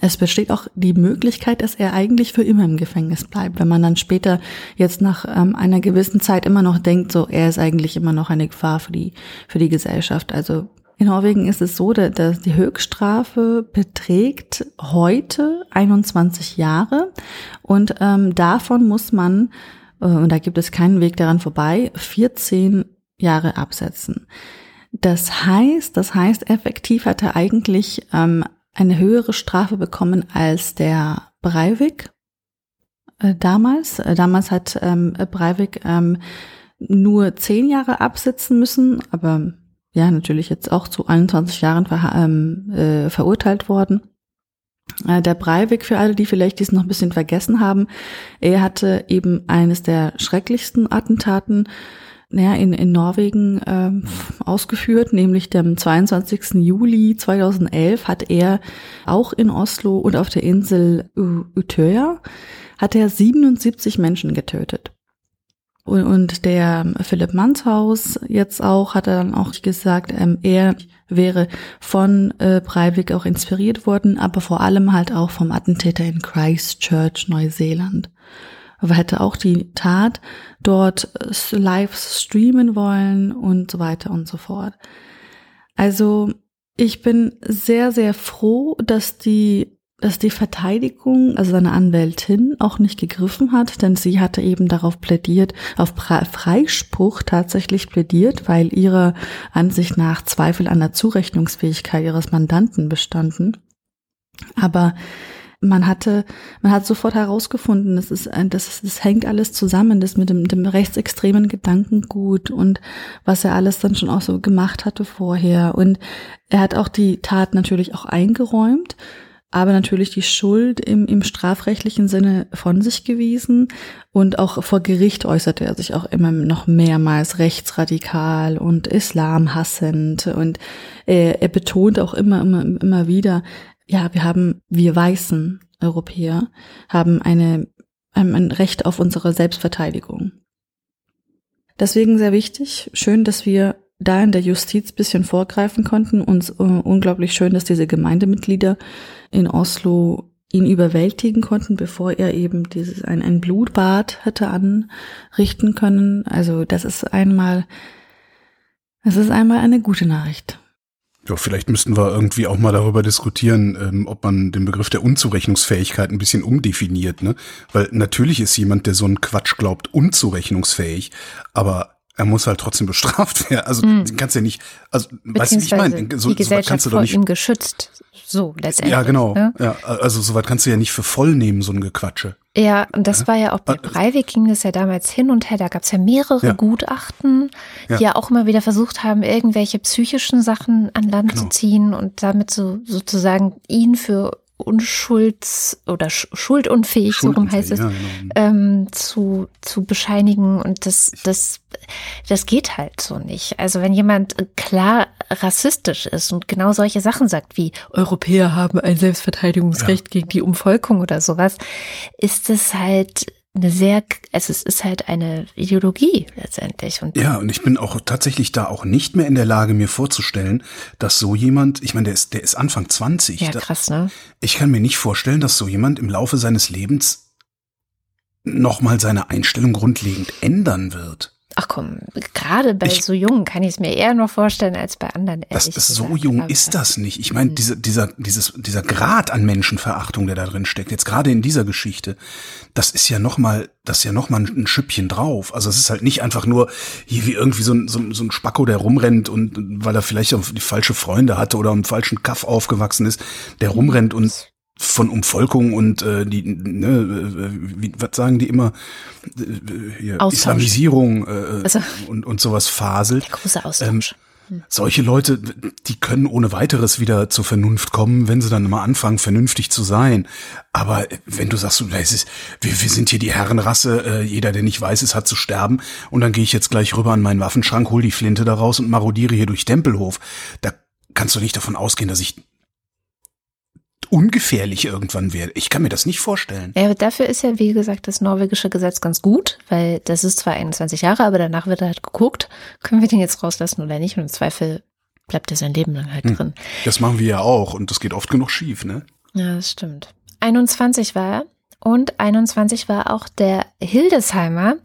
Speaker 4: Es besteht auch die Möglichkeit, dass er eigentlich für immer im Gefängnis bleibt. Wenn man dann später jetzt nach ähm, einer gewissen Zeit immer noch denkt, so er ist eigentlich immer noch eine Gefahr für die für die Gesellschaft. Also in Norwegen ist es so, dass die Höchststrafe beträgt heute 21 Jahre und ähm, davon muss man äh, und da gibt es keinen Weg daran vorbei 14 Jahre absetzen. Das heißt, das heißt, effektiv hat er eigentlich ähm, eine höhere Strafe bekommen als der Breivik äh, damals. Äh, damals hat ähm, Breivik ähm, nur zehn Jahre absitzen müssen, aber ja, natürlich jetzt auch zu 21 Jahren ver ähm, äh, verurteilt worden. Äh, der Breivik, für alle, die vielleicht dies noch ein bisschen vergessen haben, er hatte eben eines der schrecklichsten Attentaten naja, in, in Norwegen ähm, ausgeführt, nämlich dem 22. Juli 2011 hat er auch in Oslo und auf der Insel Utøya hat er 77 Menschen getötet. Und, und der Philipp Manshaus jetzt auch hat er dann auch gesagt, ähm, er wäre von äh, Breivik auch inspiriert worden, aber vor allem halt auch vom Attentäter in Christchurch, Neuseeland aber hätte auch die Tat dort äh, live streamen wollen und so weiter und so fort. Also ich bin sehr, sehr froh, dass die dass die Verteidigung, also seine Anwältin, auch nicht gegriffen hat, denn sie hatte eben darauf plädiert, auf Freispruch tatsächlich plädiert, weil ihrer Ansicht nach Zweifel an der Zurechnungsfähigkeit ihres Mandanten bestanden. Aber man hatte, man hat sofort herausgefunden, das ist, das, das hängt alles zusammen, das mit dem, dem rechtsextremen Gedankengut und was er alles dann schon auch so gemacht hatte vorher. Und er hat auch die Tat natürlich auch eingeräumt, aber natürlich die Schuld im, im strafrechtlichen Sinne von sich gewiesen und auch vor Gericht äußerte er sich auch immer noch mehrmals rechtsradikal und islamhassend und er, er betont auch immer, immer, immer wieder, ja, wir haben, wir weißen Europäer haben eine, ein Recht auf unsere Selbstverteidigung. Deswegen sehr wichtig, schön, dass wir da in der Justiz bisschen vorgreifen konnten. Uns äh, unglaublich schön, dass diese Gemeindemitglieder in Oslo ihn überwältigen konnten, bevor er eben dieses ein, ein Blutbad hätte anrichten können. Also das ist einmal, das ist einmal eine gute Nachricht.
Speaker 3: Ja, vielleicht müssten wir irgendwie auch mal darüber diskutieren, ähm, ob man den Begriff der Unzurechnungsfähigkeit ein bisschen umdefiniert, ne? Weil natürlich ist jemand, der so einen Quatsch glaubt, unzurechnungsfähig, aber er muss halt trotzdem bestraft werden. Also
Speaker 2: Hm.
Speaker 3: den kannst du ja nicht, also weißt du, ich meine? So,
Speaker 2: die
Speaker 3: so
Speaker 2: Gesellschaft
Speaker 3: kannst du doch nicht.
Speaker 2: ihm geschützt. So, letztendlich.
Speaker 3: Ja, genau.
Speaker 2: Ne?
Speaker 3: Ja, also soweit kannst du ja nicht für voll nehmen, so ein Gequatsche.
Speaker 2: Ja, und das war ja auch bei
Speaker 3: Äh,
Speaker 2: Breivik ging es ja damals hin und her. Da gab es ja mehrere
Speaker 3: Ja.
Speaker 2: Gutachten,
Speaker 3: Ja.
Speaker 2: die ja auch immer wieder versucht haben, irgendwelche psychischen Sachen an Land
Speaker 3: Genau.
Speaker 2: zu ziehen und damit so sozusagen ihn für unschulds- oder sch schuldunfähig, so rum heißt es,
Speaker 3: Ja, genau.
Speaker 2: ähm, zu, zu bescheinigen. Und das, das, das geht halt so nicht. Also wenn jemand klar rassistisch ist und genau solche Sachen sagt wie Europäer haben ein Selbstverteidigungsrecht gegen die Umvolkung oder sowas, ist es halt eine sehr, also es ist halt eine Ideologie letztendlich. Und
Speaker 3: Ja, und ich bin auch tatsächlich da auch nicht mehr in der Lage, mir vorzustellen, dass so jemand, ich meine, der ist, der ist Anfang 20.
Speaker 2: ja, krass, ne?
Speaker 3: ich kann mir nicht vorstellen, dass so jemand im Laufe seines Lebens nochmal seine Einstellung grundlegend ändern wird.
Speaker 2: Ach komm, gerade bei
Speaker 3: Ich-
Speaker 2: so Jungen kann ich es mir eher noch vorstellen als bei anderen.
Speaker 3: Das ist so
Speaker 2: gesagt.
Speaker 3: jung ist das nicht. Ich meine, diese, dieser, dieses, dieser Grad an Menschenverachtung, der da drin steckt, jetzt gerade in dieser Geschichte, das ist ja nochmal, das ist ja nochmal ein, ein Schüppchen drauf. Also es ist halt nicht einfach nur hier wie irgendwie so ein, so, ein- so ein Spacko, der rumrennt und weil er vielleicht die falsche Freunde hatte oder im falschen Kaff aufgewachsen ist, der rumrennt und von Umvolkung und äh, die, ne, äh, wie, was sagen die immer, äh, hier,
Speaker 2: Austausch.
Speaker 3: Islamisierung äh,
Speaker 2: Also-
Speaker 3: und, und sowas faselt.
Speaker 2: Der große Austausch.
Speaker 3: Solche Leute, die können ohne weiteres wieder zur Vernunft kommen, wenn sie dann mal anfangen, vernünftig zu sein. Aber wenn du sagst, es ist, wir, wir sind hier die Herrenrasse, äh, jeder, der nicht weiß, ist, hat zu sterben, und dann gehe ich jetzt gleich rüber an meinen Waffenschrank, hol die Flinte da raus und marodiere hier durch Tempelhof, da kannst du nicht davon ausgehen, dass ich ungefährlich irgendwann werde. Ich kann mir das nicht vorstellen.
Speaker 2: Ja, aber dafür ist ja, wie gesagt, das norwegische Gesetz ganz gut, weil das ist zwar 21 Jahre, aber danach wird halt geguckt, können wir den jetzt rauslassen oder nicht? Und im Zweifel bleibt er sein Leben lang halt
Speaker 3: Hm.
Speaker 2: drin.
Speaker 3: Das machen wir ja auch und das geht oft genug schief, ne?
Speaker 2: Ja, das stimmt. 21 war er und 21 war auch der Hildesheimer,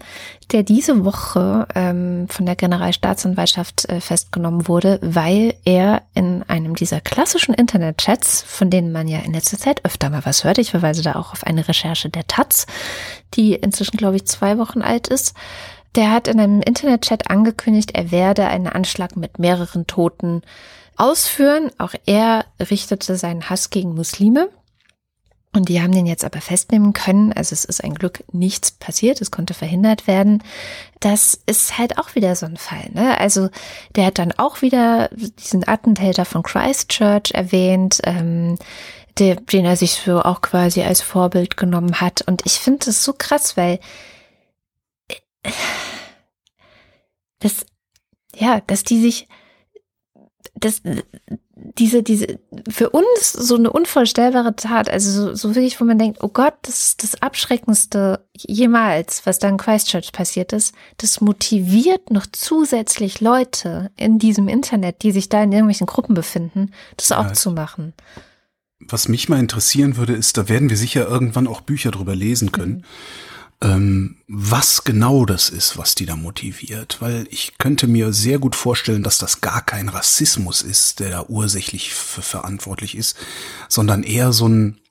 Speaker 2: der diese Woche ähm, von der Generalstaatsanwaltschaft äh, festgenommen wurde, weil er in einem dieser klassischen Internetchats, von denen man ja in letzter Zeit öfter mal was hört, ich verweise da auch auf eine Recherche der Taz, die inzwischen, glaube ich, zwei Wochen alt ist, der hat in einem Internetchat angekündigt, er werde einen Anschlag mit mehreren Toten ausführen. Auch er richtete seinen Hass gegen Muslime. Und die haben den jetzt aber festnehmen können. Also es ist ein Glück nichts passiert. Es konnte verhindert werden. Das ist halt auch wieder so ein Fall. Ne? Also der hat dann auch wieder diesen Attentäter von Christchurch erwähnt, ähm, der, den er sich so auch quasi als Vorbild genommen hat. Und ich finde das so krass, weil das, ja, dass die sich, das, diese, diese, für uns so eine unvorstellbare Tat, also so, so wirklich, wo man denkt, oh Gott, das ist das Abschreckendste jemals, was da in Christchurch passiert ist, das motiviert noch zusätzlich Leute in diesem Internet, die sich da in irgendwelchen Gruppen befinden, das auch
Speaker 3: Ja.
Speaker 2: zu machen.
Speaker 3: Was mich mal interessieren würde, ist, da werden wir sicher irgendwann auch Bücher drüber lesen können, ähm, was genau das ist, was die da motiviert. Weil ich könnte mir sehr gut vorstellen, dass das gar kein Rassismus ist, der da ursächlich für verantwortlich ist, sondern eher so ein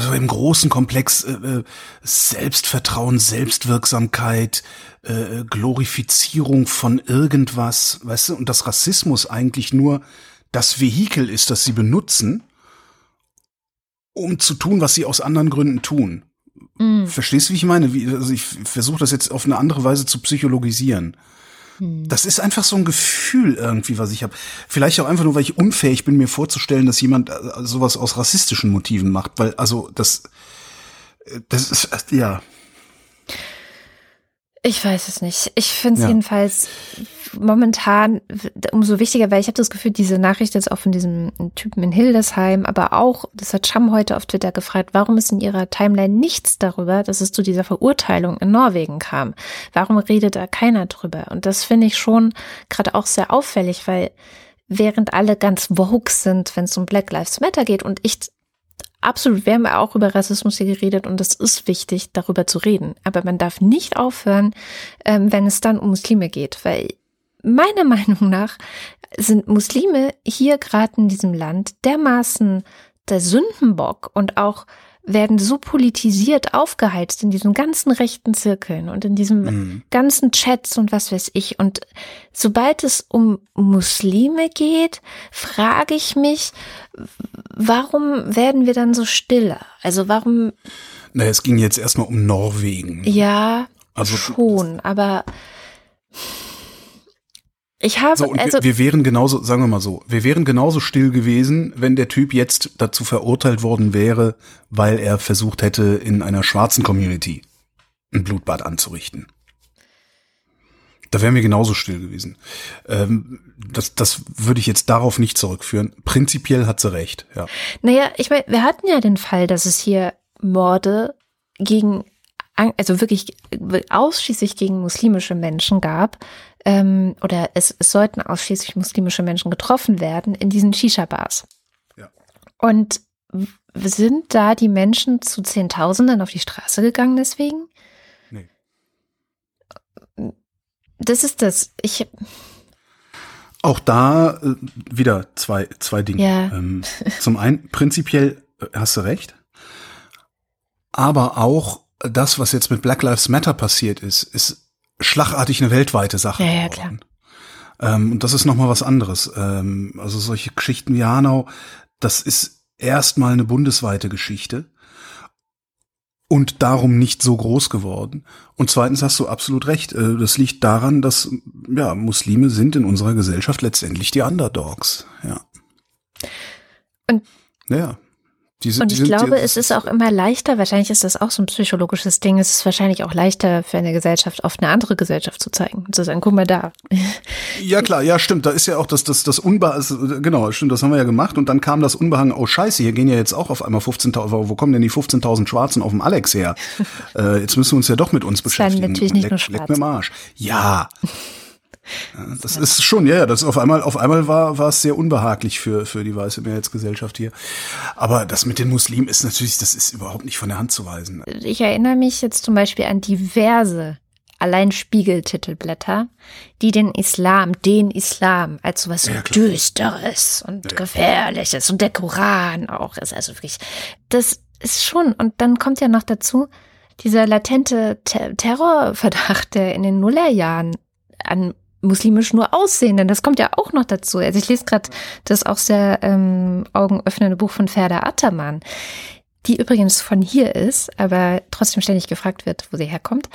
Speaker 3: so im großen Komplex äh, äh, Selbstvertrauen, Selbstwirksamkeit, äh, Glorifizierung von irgendwas, weißt du, und dass Rassismus eigentlich nur das Vehikel ist, das sie benutzen, um zu tun, was sie aus anderen Gründen tun.
Speaker 2: Mhm.
Speaker 3: Verstehst du, wie ich meine? Wie, also ich versuche das jetzt auf eine andere Weise zu psychologisieren.
Speaker 2: Hm.
Speaker 3: Das ist einfach so ein Gefühl irgendwie, was ich habe. Vielleicht auch einfach nur, weil ich unfähig bin, mir vorzustellen, dass jemand äh, sowas aus rassistischen Motiven macht, weil also das, äh, das ist äh, ja.
Speaker 2: Ich weiß es nicht. Ich finde es
Speaker 3: Ja.
Speaker 2: jedenfalls momentan umso wichtiger, weil ich habe das Gefühl, diese Nachricht jetzt auch von diesem Typen in Hildesheim, aber auch, das hat Scham heute auf Twitter gefragt, warum ist in ihrer Timeline nichts darüber, dass es zu dieser Verurteilung in Norwegen kam? Warum redet da keiner drüber? Und das finde ich schon gerade auch sehr auffällig, weil während alle ganz woke sind, wenn es um Black Lives Matter geht und ich Absolut, wir haben auch über Rassismus hier geredet und es ist wichtig, darüber zu reden. Aber man darf nicht aufhören, ähm, wenn es dann um Muslime geht, weil meiner (laughs) Meinung nach sind Muslime hier gerade in diesem Land dermaßen der Sündenbock und auch werden so politisiert aufgeheizt in diesen ganzen rechten Zirkeln und in diesen
Speaker 3: Mhm.
Speaker 2: ganzen Chats und was weiß ich. Und sobald es um Muslime geht, frage ich mich, warum werden wir dann so stiller? Also warum,
Speaker 3: Naja, es ging jetzt erstmal um Norwegen.
Speaker 2: ja,
Speaker 3: Also-
Speaker 2: schon, aber ich habe,
Speaker 3: So, und
Speaker 2: also
Speaker 3: wir, wir wären genauso, sagen wir mal so, wir wären genauso still gewesen, wenn der Typ jetzt dazu verurteilt worden wäre, weil er versucht hätte, in einer schwarzen Community ein Blutbad anzurichten. Da wären wir genauso still gewesen. Ähm, das, das würde ich jetzt darauf nicht zurückführen. Prinzipiell hat sie recht, ja.
Speaker 2: Naja, ich meine, wir hatten ja den Fall, dass es hier Morde gegen, also wirklich ausschließlich gegen muslimische Menschen gab. Ähm, oder es, es sollten ausschließlich muslimische Menschen getroffen werden in diesen Shisha-Bars.
Speaker 3: Ja.
Speaker 2: Und sind da die Menschen zu Zehntausenden auf die Straße gegangen deswegen?
Speaker 3: Nee.
Speaker 2: Das ist das. Ich,
Speaker 3: Auch da äh, wieder zwei, zwei Dinge.
Speaker 2: Ja.
Speaker 3: Ähm, zum einen, prinzipiell äh, hast du recht. Aber auch das, was jetzt mit Black Lives Matter passiert ist, ist schlagartig eine weltweite Sache.
Speaker 2: Ja, ja,
Speaker 3: geworden. Ähm, und das ist nochmal was anderes. Ähm, also solche Geschichten wie Hanau, das ist erstmal eine bundesweite Geschichte und darum nicht so groß geworden. Und zweitens hast du absolut recht. äh, Das liegt daran, dass ja Muslime sind in unserer Gesellschaft letztendlich die Underdogs. Ja.
Speaker 2: Und-
Speaker 3: ja. Die sind,
Speaker 2: Und ich
Speaker 3: sind,
Speaker 2: glaube,
Speaker 3: die,
Speaker 2: es ist auch immer leichter, wahrscheinlich ist das auch so ein psychologisches Ding, es ist wahrscheinlich auch leichter für eine Gesellschaft auf eine andere Gesellschaft zu zeigen. Und zu sagen, guck mal da. (laughs)
Speaker 3: Ja klar, ja stimmt. Da ist ja auch das das das Unbehagen. Genau, stimmt. Das haben wir ja gemacht. Und dann kam das Unbehagen. Oh Scheiße, hier gehen ja jetzt auch auf einmal 15.000. Wo kommen denn die 15.000 Schwarzen auf dem Alex her? (laughs) äh, jetzt müssen wir uns ja doch mit uns beschäftigen.
Speaker 2: natürlich nicht
Speaker 3: leck,
Speaker 2: nur
Speaker 3: leck
Speaker 2: Schwarze.
Speaker 3: mir am Arsch. Ja. Ja, Das ist schon, ja, ja, das auf einmal, auf einmal war, war es sehr unbehaglich für, für die weiße Mehrheitsgesellschaft hier. Aber das mit den Muslimen ist natürlich, das ist überhaupt nicht von der Hand zu weisen.
Speaker 2: Ich erinnere mich jetzt zum Beispiel an diverse allein Spiegeltitelblätter, die den Islam, den Islam als so was
Speaker 3: Ja.
Speaker 2: Düsteres und Gefährliches und der Koran auch ist. Also wirklich, das ist schon. Und dann kommt ja noch dazu dieser latente Ter Terrorverdacht, der in den Nullerjahren an muslimisch nur Aussehenden, das kommt ja auch noch dazu. Also ich lese gerade das auch sehr ähm, augenöffnende Buch von Ferda Attermann, die übrigens von hier ist, aber trotzdem ständig gefragt wird, wo sie herkommt.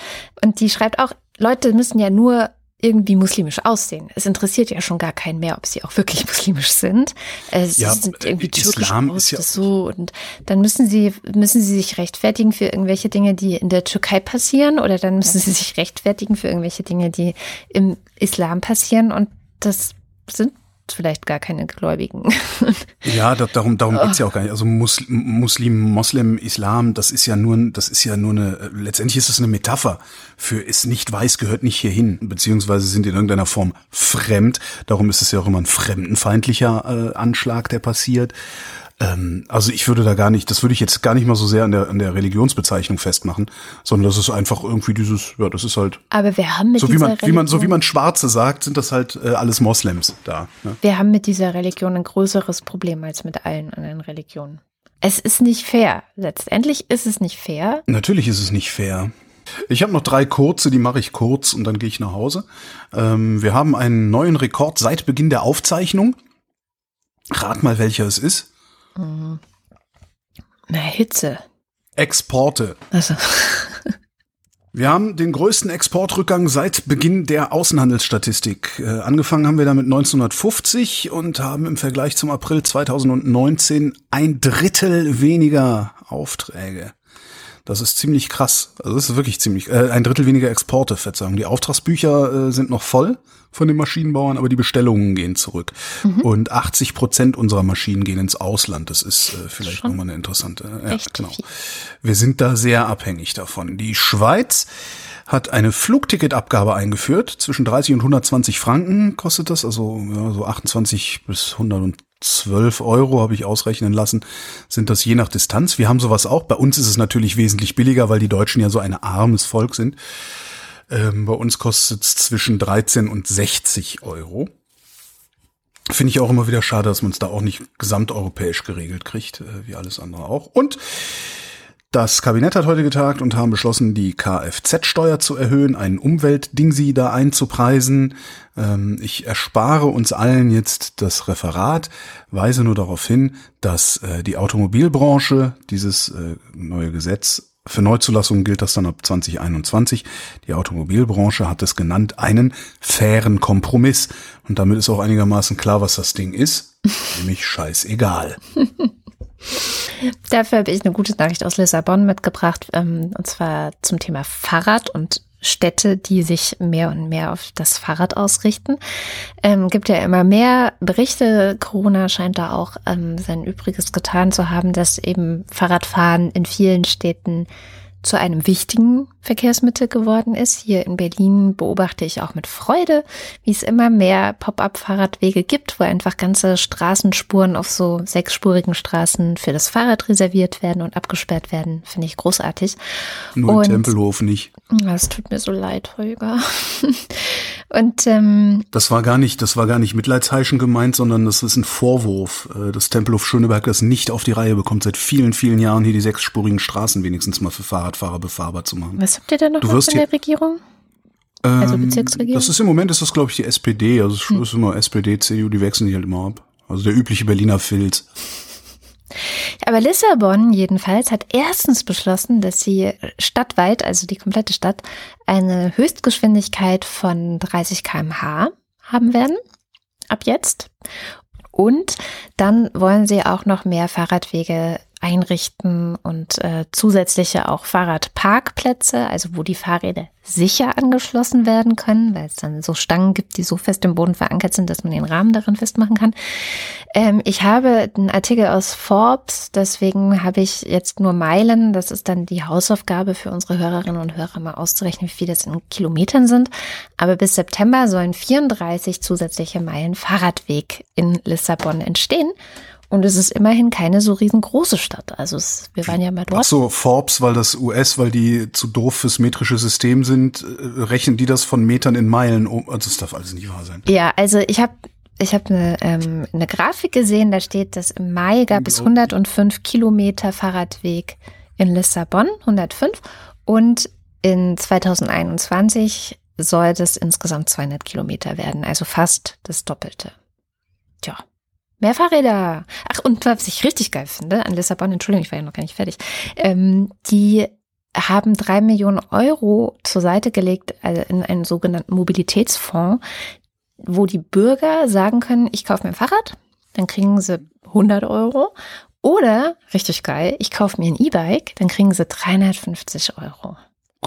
Speaker 2: Und die schreibt auch, Leute müssen ja nur irgendwie muslimisch aussehen. Es interessiert ja schon gar keinen mehr, ob sie auch wirklich (laughs) muslimisch sind. Sie
Speaker 3: Ja,
Speaker 2: sind
Speaker 3: äh,
Speaker 2: irgendwie türkisch
Speaker 3: Islam
Speaker 2: aus,
Speaker 3: ist ja-
Speaker 2: so und dann müssen sie müssen sie sich rechtfertigen für irgendwelche Dinge, die in der Türkei passieren oder dann müssen sie sich rechtfertigen für irgendwelche Dinge, die im Islam passieren und das sind vielleicht gar keine Gläubigen. (laughs)
Speaker 3: Ja, da, darum, darum geht's ja auch gar nicht. Also Mus, Muslim, Moslem, Islam, das ist ja nur, das ist ja nur eine, letztendlich ist es eine Metapher für ist nicht weiß, gehört nicht hierhin, beziehungsweise sind in irgendeiner Form fremd. Darum ist es ja auch immer ein fremdenfeindlicher äh, Anschlag, der passiert. Ähm, also ich würde da gar nicht, das würde ich jetzt gar nicht mal so sehr an der, an der Religionsbezeichnung festmachen, sondern das ist einfach irgendwie dieses, ja, das ist halt,
Speaker 2: Aber wir haben mit
Speaker 3: so wie
Speaker 2: dieser
Speaker 3: man, wie man, so wie
Speaker 2: Religion-
Speaker 3: man Schwarze sagt, sind das halt äh, alles Moslems da. Ne?
Speaker 2: Wir haben mit dieser Religion ein größeres Problem als mit allen anderen Religionen. Es ist nicht fair. Letztendlich ist es nicht fair.
Speaker 3: Natürlich ist es nicht fair. Ich habe noch drei kurze, die mache ich kurz und dann gehe ich nach Hause. Ähm, wir haben einen neuen Rekord seit Beginn der Aufzeichnung. Rat mal, welcher es ist.
Speaker 2: Na, Hitze.
Speaker 3: Exporte.
Speaker 2: Also, (laughs)
Speaker 3: Wir haben den größten Exportrückgang seit Beginn der Außenhandelsstatistik. Äh, angefangen haben wir damit 1950 und haben im Vergleich zum April 2019 ein Drittel weniger Aufträge. Das ist ziemlich krass. Also das ist wirklich ziemlich, äh, ein Drittel weniger Exporte, Verzeihung. Die Auftragsbücher äh, sind noch voll von den Maschinenbauern, aber die Bestellungen gehen zurück. Und 80 Prozent unserer Maschinen gehen ins Ausland. Das ist äh, vielleicht
Speaker 2: Schon
Speaker 3: nochmal eine interessante. Ja,
Speaker 2: echt
Speaker 3: genau.
Speaker 2: viel.
Speaker 3: Wir sind da sehr abhängig davon. Die Schweiz hat eine Flugticketabgabe eingeführt. Zwischen 30 und 120 Franken kostet das, also ja, so 28 bis 112 Euro habe ich ausrechnen lassen, sind das je nach Distanz. Wir haben sowas auch. Bei uns ist es natürlich wesentlich billiger, weil die Deutschen ja so ein armes Volk sind. Ähm, bei uns kostet es zwischen 13 und 60 Euro. Finde ich auch immer wieder schade, dass man es da auch nicht gesamteuropäisch geregelt kriegt, äh, wie alles andere auch. Und Das Kabinett hat heute getagt und haben beschlossen, die Kfz-Steuer zu erhöhen, einen Umweltdingsi da einzupreisen. Ähm, ich erspare uns allen jetzt das Referat, weise nur darauf hin, dass äh, die Automobilbranche dieses äh, neue Gesetz für Neuzulassungen gilt das dann ab 2021. Die Automobilbranche hat es genannt einen fairen Kompromiss. Und damit ist auch einigermaßen klar, was das Ding ist. (laughs) Nämlich scheißegal. (laughs)
Speaker 2: Dafür habe ich eine gute Nachricht aus Lissabon mitgebracht, ähm, und zwar zum Thema Fahrrad und Städte, die sich mehr und mehr auf das Fahrrad ausrichten. Ähm, gibt ja immer mehr Berichte. Corona scheint da auch ähm, sein Übriges getan zu haben, dass eben Fahrradfahren in vielen Städten zu einem wichtigen Verkehrsmittel geworden ist. Hier in Berlin beobachte ich auch mit Freude, wie es immer mehr Pop-up-Fahrradwege gibt, wo einfach ganze Straßenspuren auf so sechsspurigen Straßen für das Fahrrad reserviert werden und abgesperrt werden. Finde ich großartig.
Speaker 3: Nur und, Tempelhof nicht.
Speaker 2: Es tut mir so leid, Holger. (laughs) und ähm,
Speaker 3: das war gar nicht, das war gar nicht Mitleidsheischen gemeint, sondern das ist ein Vorwurf, äh, dass Tempelhof Schöneberg das nicht auf die Reihe bekommt, seit vielen, vielen Jahren hier die sechsspurigen Straßen wenigstens mal für Fahrradfahrer befahrbar zu machen.
Speaker 2: Was habt ihr denn noch von der Regierung?
Speaker 3: Also ähm, Bezirksregierung? Das ist im Moment ist das, glaube ich, die SPD. Also es hm. ist immer SPD, CDU, die wechseln sich halt immer ab. Also der übliche Berliner Filz.
Speaker 2: Aber Lissabon jedenfalls hat erstens beschlossen, dass sie stadtweit, also die komplette Stadt, eine Höchstgeschwindigkeit von 30 km/h haben werden. Ab jetzt. Und dann wollen sie auch noch mehr Fahrradwege einrichten und äh, zusätzliche auch Fahrradparkplätze, also wo die Fahrräder sicher angeschlossen werden können, weil es dann so Stangen gibt, die so fest im Boden verankert sind, dass man den Rahmen darin festmachen kann. Ähm, ich habe einen Artikel aus Forbes, deswegen habe ich jetzt nur Meilen. Das ist dann die Hausaufgabe für unsere Hörerinnen und Hörer mal auszurechnen, wie viel das in Kilometern sind. Aber bis September sollen 34 zusätzliche Meilen Fahrradweg in Lissabon entstehen. Und es ist immerhin keine so riesengroße Stadt. Also es, wir waren ja mal dort. Ach
Speaker 3: so, Forbes, weil das US, weil die zu doof fürs metrische System sind, äh, rechnen die das von Metern in Meilen um. Also das darf alles nicht wahr sein.
Speaker 2: Ja, also ich habe ich hab eine, ähm, eine Grafik gesehen, da steht, dass im Mai gab es 105 Kilometer Fahrradweg in Lissabon, 105. Und in 2021 soll das insgesamt 200 Kilometer werden, also fast das Doppelte. Tja. Mehr Fahrräder. Ach, und was ich richtig geil finde an Lissabon, Entschuldigung, ich war ja noch gar nicht fertig, ähm, die haben drei Millionen Euro zur Seite gelegt also in einen sogenannten Mobilitätsfonds, wo die Bürger sagen können, ich kaufe mir ein Fahrrad, dann kriegen sie 100 Euro. Oder, richtig geil, ich kaufe mir ein E-Bike, dann kriegen sie 350 Euro.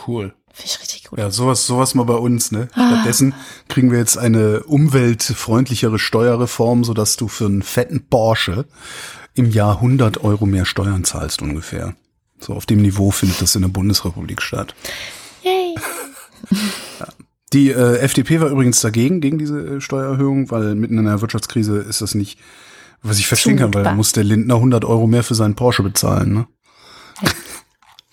Speaker 3: Cool.
Speaker 2: Finde ich richtig gut.
Speaker 3: Ja, sowas, sowas mal bei uns, ne? Ah. Stattdessen kriegen wir jetzt eine umweltfreundlichere Steuerreform, sodass du für einen fetten Porsche im Jahr 100 Euro mehr Steuern zahlst ungefähr. So auf dem Niveau findet das in der Bundesrepublik statt. Yay. (laughs) ja. Die äh, FDP war übrigens dagegen, gegen diese äh, Steuererhöhung, weil mitten in einer Wirtschaftskrise ist das nicht, was ich verstehen kann, weil dann muss der Lindner 100 Euro mehr für seinen Porsche bezahlen, ne?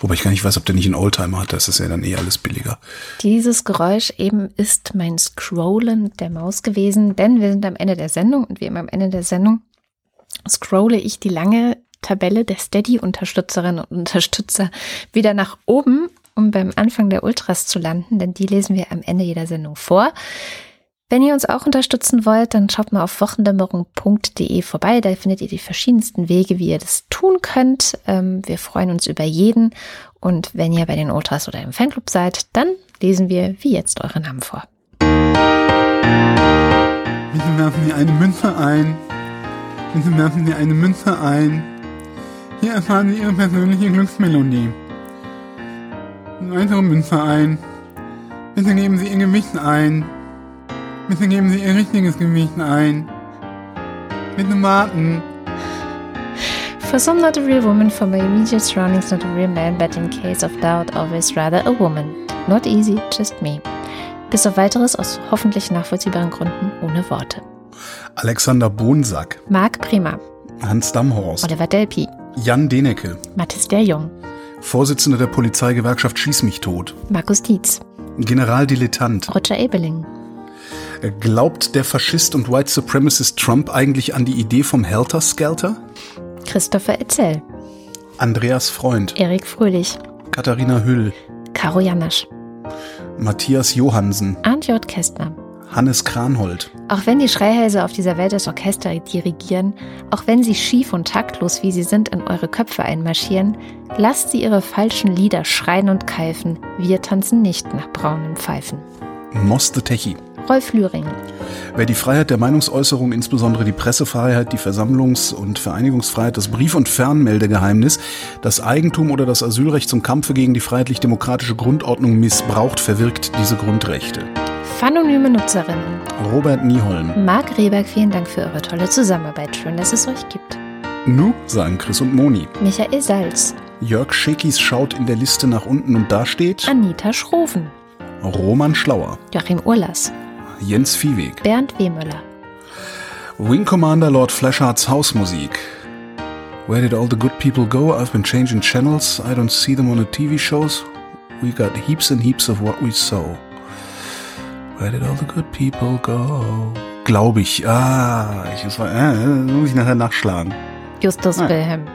Speaker 3: Wobei ich gar nicht weiß, ob der nicht einen Oldtimer hat, das ist ja dann eh alles billiger.
Speaker 2: Dieses Geräusch eben ist mein Scrollen der Maus gewesen, denn wir sind am Ende der Sendung und wie immer am Ende der Sendung scrolle ich die lange Tabelle der Steady-Unterstützerinnen und Unterstützer wieder nach oben, um beim Anfang der Ultras zu landen, denn die lesen wir am Ende jeder Sendung vor. Wenn ihr uns auch unterstützen wollt, dann schaut mal auf wochendämmerung.de vorbei. Da findet ihr die verschiedensten Wege, wie ihr das tun könnt. Ähm, wir freuen uns über jeden. Und wenn ihr bei den Ultras oder im Fanclub seid, dann lesen wir wie jetzt eure Namen vor.
Speaker 3: Bitte werfen wir eine Münze ein. Bitte werfen wir eine Münze ein. Hier erfahren Sie Ihre persönliche Glücksmelodie. Eine weitere Münze ein. Bitte geben Sie Ihr Gewicht ein. Bitte geben Sie Ihr richtiges Gewicht ein. Bitte warten.
Speaker 2: For some, not a real woman, for my immediate surroundings, not a real man, but in case of doubt, always rather a woman. Not easy, just me. Bis auf weiteres aus hoffentlich nachvollziehbaren Gründen ohne Worte.
Speaker 3: Alexander Bonsack.
Speaker 2: Marc Prima.
Speaker 3: Hans Damhorst.
Speaker 2: Oliver Delpi.
Speaker 3: Jan Denecke.
Speaker 2: Mathis der Jung.
Speaker 3: Vorsitzender der Polizeigewerkschaft Schieß mich tot.
Speaker 2: Markus Dietz.
Speaker 3: Generaldilettant.
Speaker 2: Roger Ebeling.
Speaker 3: Glaubt der Faschist und White Supremacist Trump eigentlich an die Idee vom Helter Skelter?
Speaker 2: Christopher Etzel.
Speaker 3: Andreas Freund,
Speaker 2: Erik Fröhlich,
Speaker 3: Katharina Hüll,
Speaker 2: Karo Janasch,
Speaker 3: Matthias Johansen,
Speaker 2: Arndt J. Kästner.
Speaker 3: Hannes Kranhold,
Speaker 2: Auch wenn die Schreihälse auf dieser Welt das Orchester dirigieren, auch wenn sie schief und taktlos, wie sie sind, in eure Köpfe einmarschieren, lasst sie ihre falschen Lieder schreien und keifen. Wir tanzen nicht nach braunen Pfeifen.
Speaker 3: Moste Techi.
Speaker 2: Rolf Lühring,
Speaker 3: Wer die Freiheit der Meinungsäußerung, insbesondere die Pressefreiheit, die Versammlungs- und Vereinigungsfreiheit, das Brief- und Fernmeldegeheimnis, das Eigentum oder das Asylrecht zum Kampfe gegen die freiheitlich-demokratische Grundordnung missbraucht, verwirkt diese Grundrechte.
Speaker 2: Phanonyme Nutzerinnen,
Speaker 3: Robert Nieholm.
Speaker 2: Marc Rehberg, vielen Dank für eure tolle Zusammenarbeit. Schön, dass es euch gibt.
Speaker 3: Nu, sagen Chris und Moni.
Speaker 2: Michael Salz,
Speaker 3: Jörg Schekis schaut in der Liste nach unten und da steht
Speaker 2: Anita Schroven,
Speaker 3: Roman Schlauer,
Speaker 2: Joachim Urlas,
Speaker 3: Jens Viehweg,
Speaker 2: Bernd Wehmüller,
Speaker 3: Wing Commander Lord Fleshards Hausmusik. Where did all the good people go? I've been changing channels. I don't see them on the TV shows. We got heaps and heaps of what we sow. Where did all the good people go? Glaube ich. Ah, ich muss, mal, äh, muss ich nachher nachschlagen.
Speaker 2: Justus
Speaker 3: Ah.
Speaker 2: Wilhelm,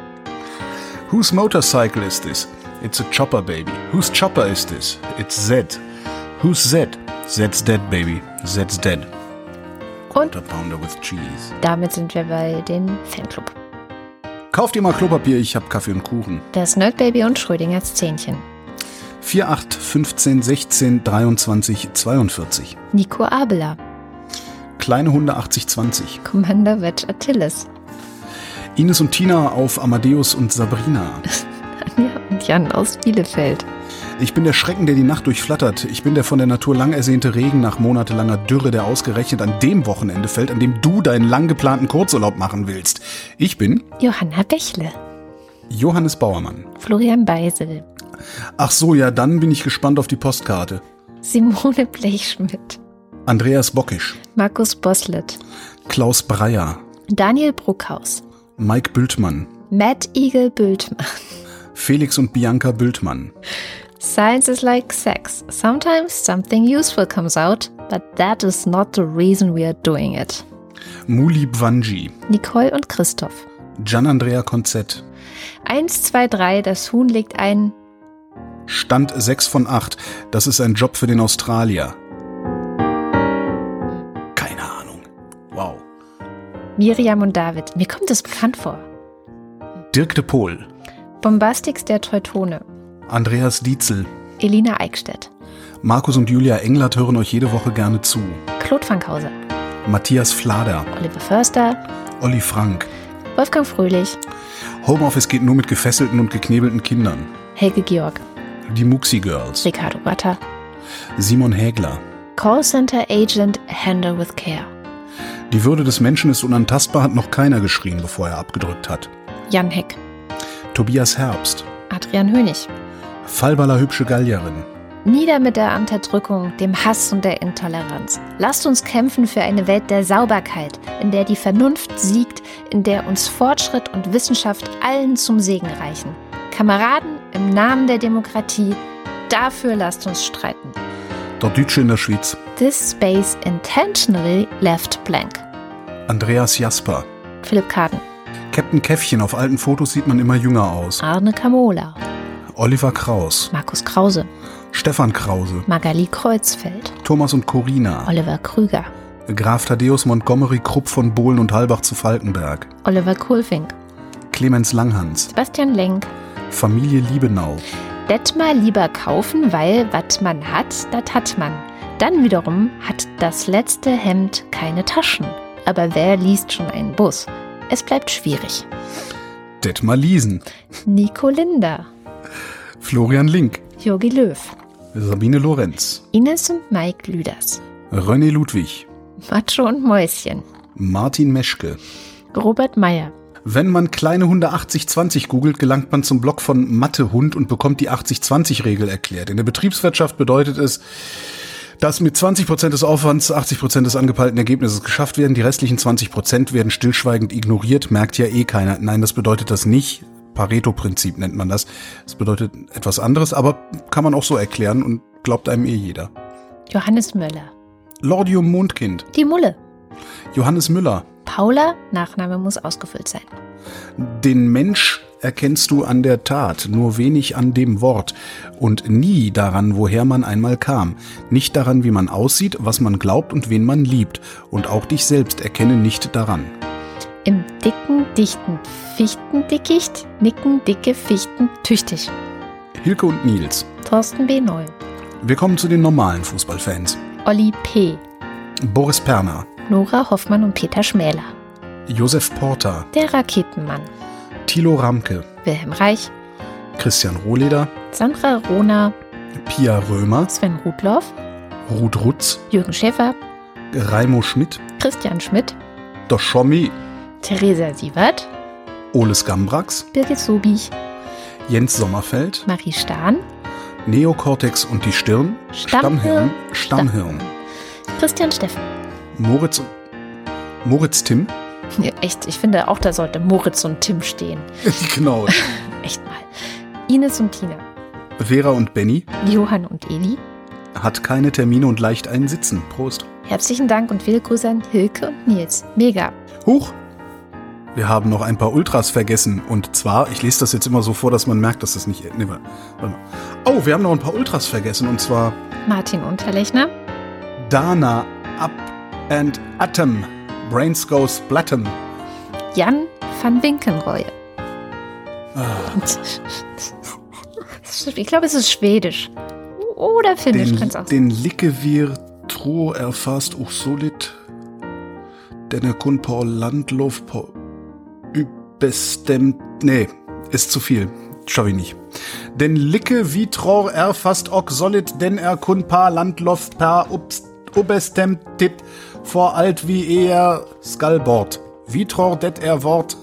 Speaker 3: Whose motorcycle is this? It's a chopper, baby. Whose chopper is this? It's Z. Who's Z? Z's dead, baby. Z's dead.
Speaker 2: Und
Speaker 3: Quarter pounder with cheese.
Speaker 2: damit sind wir bei den Fanclub.
Speaker 3: Kauft ihr mal Klopapier, ich hab Kaffee und Kuchen.
Speaker 2: Das Nerdbaby und Schrödingers Zähnchen.
Speaker 3: 4, 8, 15, 16, 23, 42.
Speaker 2: Nico Abela,
Speaker 3: Kleine Hunde 80, 20.
Speaker 2: Commander Wedge Attilis,
Speaker 3: Ines und Tina auf Amadeus und Sabrina. (laughs)
Speaker 2: Anja und Jan aus Bielefeld.
Speaker 3: Ich bin der Schrecken, der die Nacht durchflattert. Ich bin der von der Natur lang ersehnte Regen nach monatelanger Dürre, der ausgerechnet an dem Wochenende fällt, an dem du deinen lang geplanten Kurzurlaub machen willst. Ich bin
Speaker 2: Johanna Bächle,
Speaker 3: Johannes Bauermann.
Speaker 2: Florian Beisel,
Speaker 3: Ach so, ja, dann bin ich gespannt auf die Postkarte.
Speaker 2: Simone Blechschmidt,
Speaker 3: Andreas Bockisch,
Speaker 2: Markus Boslett,
Speaker 3: Klaus Breyer,
Speaker 2: Daniel Bruckhaus,
Speaker 3: Mike Bültmann,
Speaker 2: Matt Eagle Bültmann.
Speaker 3: Felix und Bianca Bültmann,
Speaker 2: Science is like sex. Sometimes something useful comes out, but that is not the reason we are doing it.
Speaker 3: Muli Bwanji,
Speaker 2: Nicole und Christoph.
Speaker 3: Gian Andrea Konzett,
Speaker 2: Eins, zwei, drei, das Huhn legt ein.
Speaker 3: Stand 6 von 8. Das ist ein Job für den Australier. Keine Ahnung. Wow.
Speaker 2: Miriam und David. Mir kommt es bekannt vor.
Speaker 3: Dirk de Pohl,
Speaker 2: Bombastix der Teutone.
Speaker 3: Andreas Dietzel,
Speaker 2: Elina Eickstedt.
Speaker 3: Markus und Julia Englert hören euch jede Woche gerne zu.
Speaker 2: Claude Fankhauser.
Speaker 3: Matthias Flader,
Speaker 2: Oliver Förster.
Speaker 3: Olli Frank.
Speaker 2: Wolfgang Fröhlich.
Speaker 3: Homeoffice geht nur mit gefesselten und geknebelten Kindern.
Speaker 2: Helge Georg.
Speaker 3: Die Muxi Girls.
Speaker 2: Ricardo Watter.
Speaker 3: Simon Hägler.
Speaker 2: Callcenter Agent Handle with Care.
Speaker 3: Die Würde des Menschen ist unantastbar, hat noch keiner geschrien, bevor er abgedrückt hat.
Speaker 2: Jan Heck.
Speaker 3: Tobias Herbst.
Speaker 2: Adrian Hönig.
Speaker 3: Fallballer hübsche Gallierin.
Speaker 2: Nieder mit der Unterdrückung, dem Hass und der Intoleranz. Lasst uns kämpfen für eine Welt der Sauberkeit, in der die Vernunft siegt, in der uns Fortschritt und Wissenschaft allen zum Segen reichen. Kameraden, im Namen der Demokratie, dafür lasst uns streiten.
Speaker 3: Der Deutsche in der Schweiz.
Speaker 2: This space intentionally left blank.
Speaker 3: Andreas Jasper.
Speaker 2: Philipp Kaden,
Speaker 3: Captain Käffchen, auf alten Fotos sieht man immer jünger aus.
Speaker 2: Arne Kamola,
Speaker 3: Oliver Kraus.
Speaker 2: Markus Krause,
Speaker 3: Stefan Krause.
Speaker 2: Magali Kreuzfeld,
Speaker 3: Thomas und Corina.
Speaker 2: Oliver Krüger,
Speaker 3: Graf Thaddeus Montgomery Krupp von Bohlen und Halbach zu Falkenberg.
Speaker 2: Oliver Kohlfink,
Speaker 3: Clemens Langhans.
Speaker 2: Sebastian Lenk,
Speaker 3: Familie Liebenau.
Speaker 2: Det mal lieber kaufen, weil was man hat, das hat man. Dann wiederum hat das letzte Hemd keine Taschen. Aber wer liest schon einen Bus? Es bleibt schwierig.
Speaker 3: Detmar Liesen.
Speaker 2: Nico Linder,
Speaker 3: Florian Link.
Speaker 2: Jogi Löw,
Speaker 3: Sabine Lorenz.
Speaker 2: Ines und Mike Lüders,
Speaker 3: René Ludwig.
Speaker 2: Macho und Mäuschen,
Speaker 3: Martin Meschke.
Speaker 2: Robert Meyer,
Speaker 3: Wenn man kleine Hunde 80-20 googelt, gelangt man zum Blog von Mathehund und bekommt die 80-20-Regel erklärt. In der Betriebswirtschaft bedeutet es, dass mit 20% des Aufwands 80% des angepeilten Ergebnisses geschafft werden. Die restlichen 20% werden stillschweigend ignoriert, merkt ja eh keiner. Nein, das bedeutet das nicht. Pareto-Prinzip nennt man das. Das bedeutet etwas anderes, aber kann man auch so erklären und glaubt einem eh jeder.
Speaker 2: Johannes Möller,
Speaker 3: Lordium Mondkind,
Speaker 2: die Mulle,
Speaker 3: Johannes Müller,
Speaker 2: Paula, Nachname muss ausgefüllt sein.
Speaker 3: den Mensch erkennst du an der Tat, nur wenig an dem Wort und nie daran, woher man einmal kam, nicht daran, wie man aussieht, was man glaubt und wen man liebt, und auch dich selbst erkenne nicht daran.
Speaker 2: Im dicken, dichten Fichtendickicht nicken dicke Fichten tüchtig.
Speaker 3: Hilke und Nils.
Speaker 2: Thorsten B. Neu.
Speaker 3: Wir kommen zu den normalen Fußballfans.
Speaker 2: Olli P.
Speaker 3: Boris Perner,
Speaker 2: Nora Hoffmann und Peter Schmäler.
Speaker 3: Josef Porter,
Speaker 2: Der Raketenmann.
Speaker 3: Thilo Ramke,
Speaker 2: Wilhelm Reich.
Speaker 3: Christian Rohleder,
Speaker 2: Sandra Rohner.
Speaker 3: Pia Römer,
Speaker 2: Sven Rudloff.
Speaker 3: Ruth Rutz,
Speaker 2: Jürgen Schäfer.
Speaker 3: Raimo Schmidt,
Speaker 2: Christian Schmidt.
Speaker 3: Doschomi,
Speaker 2: Theresa Sievert.
Speaker 3: Oles Gambrax,
Speaker 2: Birgit Sobich.
Speaker 3: Jens Sommerfeld,
Speaker 2: Marie Stahn.
Speaker 3: Neokortex und die Stirn,
Speaker 2: Stammhirn,
Speaker 3: Stammhirn,
Speaker 2: Christian Steffen.
Speaker 3: Moritz, Moritz Tim, (laughs)
Speaker 2: Ja, echt, ich finde auch, da sollte Moritz und Tim stehen. (laughs)
Speaker 3: genau, (laughs)
Speaker 2: Echt mal. Ines und Tina.
Speaker 3: Vera und Benny,
Speaker 2: Johann und Eli.
Speaker 3: hat keine Termine und leicht einen Sitzen. Prost.
Speaker 2: Herzlichen Dank und viele Grüße an Hilke und Nils. Mega.
Speaker 3: Huch! Wir haben noch ein paar Ultras vergessen. Und zwar, ich lese das jetzt immer so vor, dass man merkt, dass das nicht. Nee, warte mal. Oh, wir haben noch ein paar Ultras vergessen. Und zwar
Speaker 2: Martin Unterlechner.
Speaker 3: Dana Up and Atom. Brains Goes Blatten.
Speaker 2: Jan van Winkenroy.
Speaker 3: Ah.
Speaker 2: Ich glaube, es ist Schwedisch. Oder Finnisch
Speaker 3: Den,
Speaker 2: auch
Speaker 3: den Licke wir tro erfasst auch solid. Denne kun på landlov på ubestemt. Nee, ist zu viel. Schau ich nicht. Den Licke wie tror erfasst ok solid, denn er kun pa landlov per ubestemt tit vor alt wie er skalbord. Wie tror det er Wort?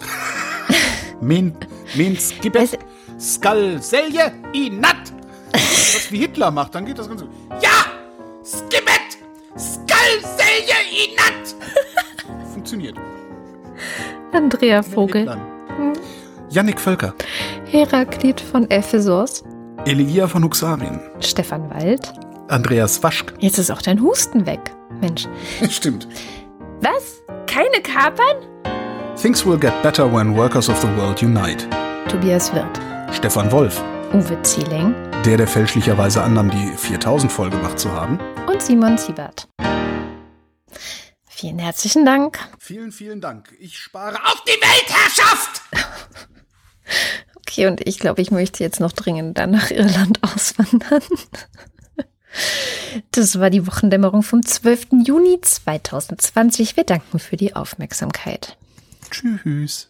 Speaker 3: (laughs) min, min skibet skal selje i natt. Was wie Hitler macht, dann geht das Ganze. Ja! Skibet! Skal selje i natt! (laughs) Funktioniert.
Speaker 2: Andrea Vogel.
Speaker 3: Yannick Völker.
Speaker 2: Heraklit von Ephesos.
Speaker 3: Eligia von Huxarien.
Speaker 2: Stefan Wald.
Speaker 3: Andreas Waschk.
Speaker 2: Jetzt ist auch dein Husten weg. Mensch. (laughs)
Speaker 3: Stimmt.
Speaker 2: Was? Keine Kapern?
Speaker 3: Things will get better when workers of the world unite.
Speaker 2: Tobias Wirth.
Speaker 3: Stefan Wolf.
Speaker 2: Uwe Zieling.
Speaker 3: Der, der fälschlicherweise annahm, die 4000 voll gemacht zu haben.
Speaker 2: Und Simon Siebert. Vielen herzlichen Dank.
Speaker 3: Vielen, vielen Dank. Ich spare auf die Weltherrschaft! (laughs)
Speaker 2: Okay, und ich glaube, ich möchte jetzt noch dringend dann nach Irland auswandern. Das war die Wochendämmerung vom 12. Juni 2020. Wir danken für die Aufmerksamkeit.
Speaker 3: Tschüss.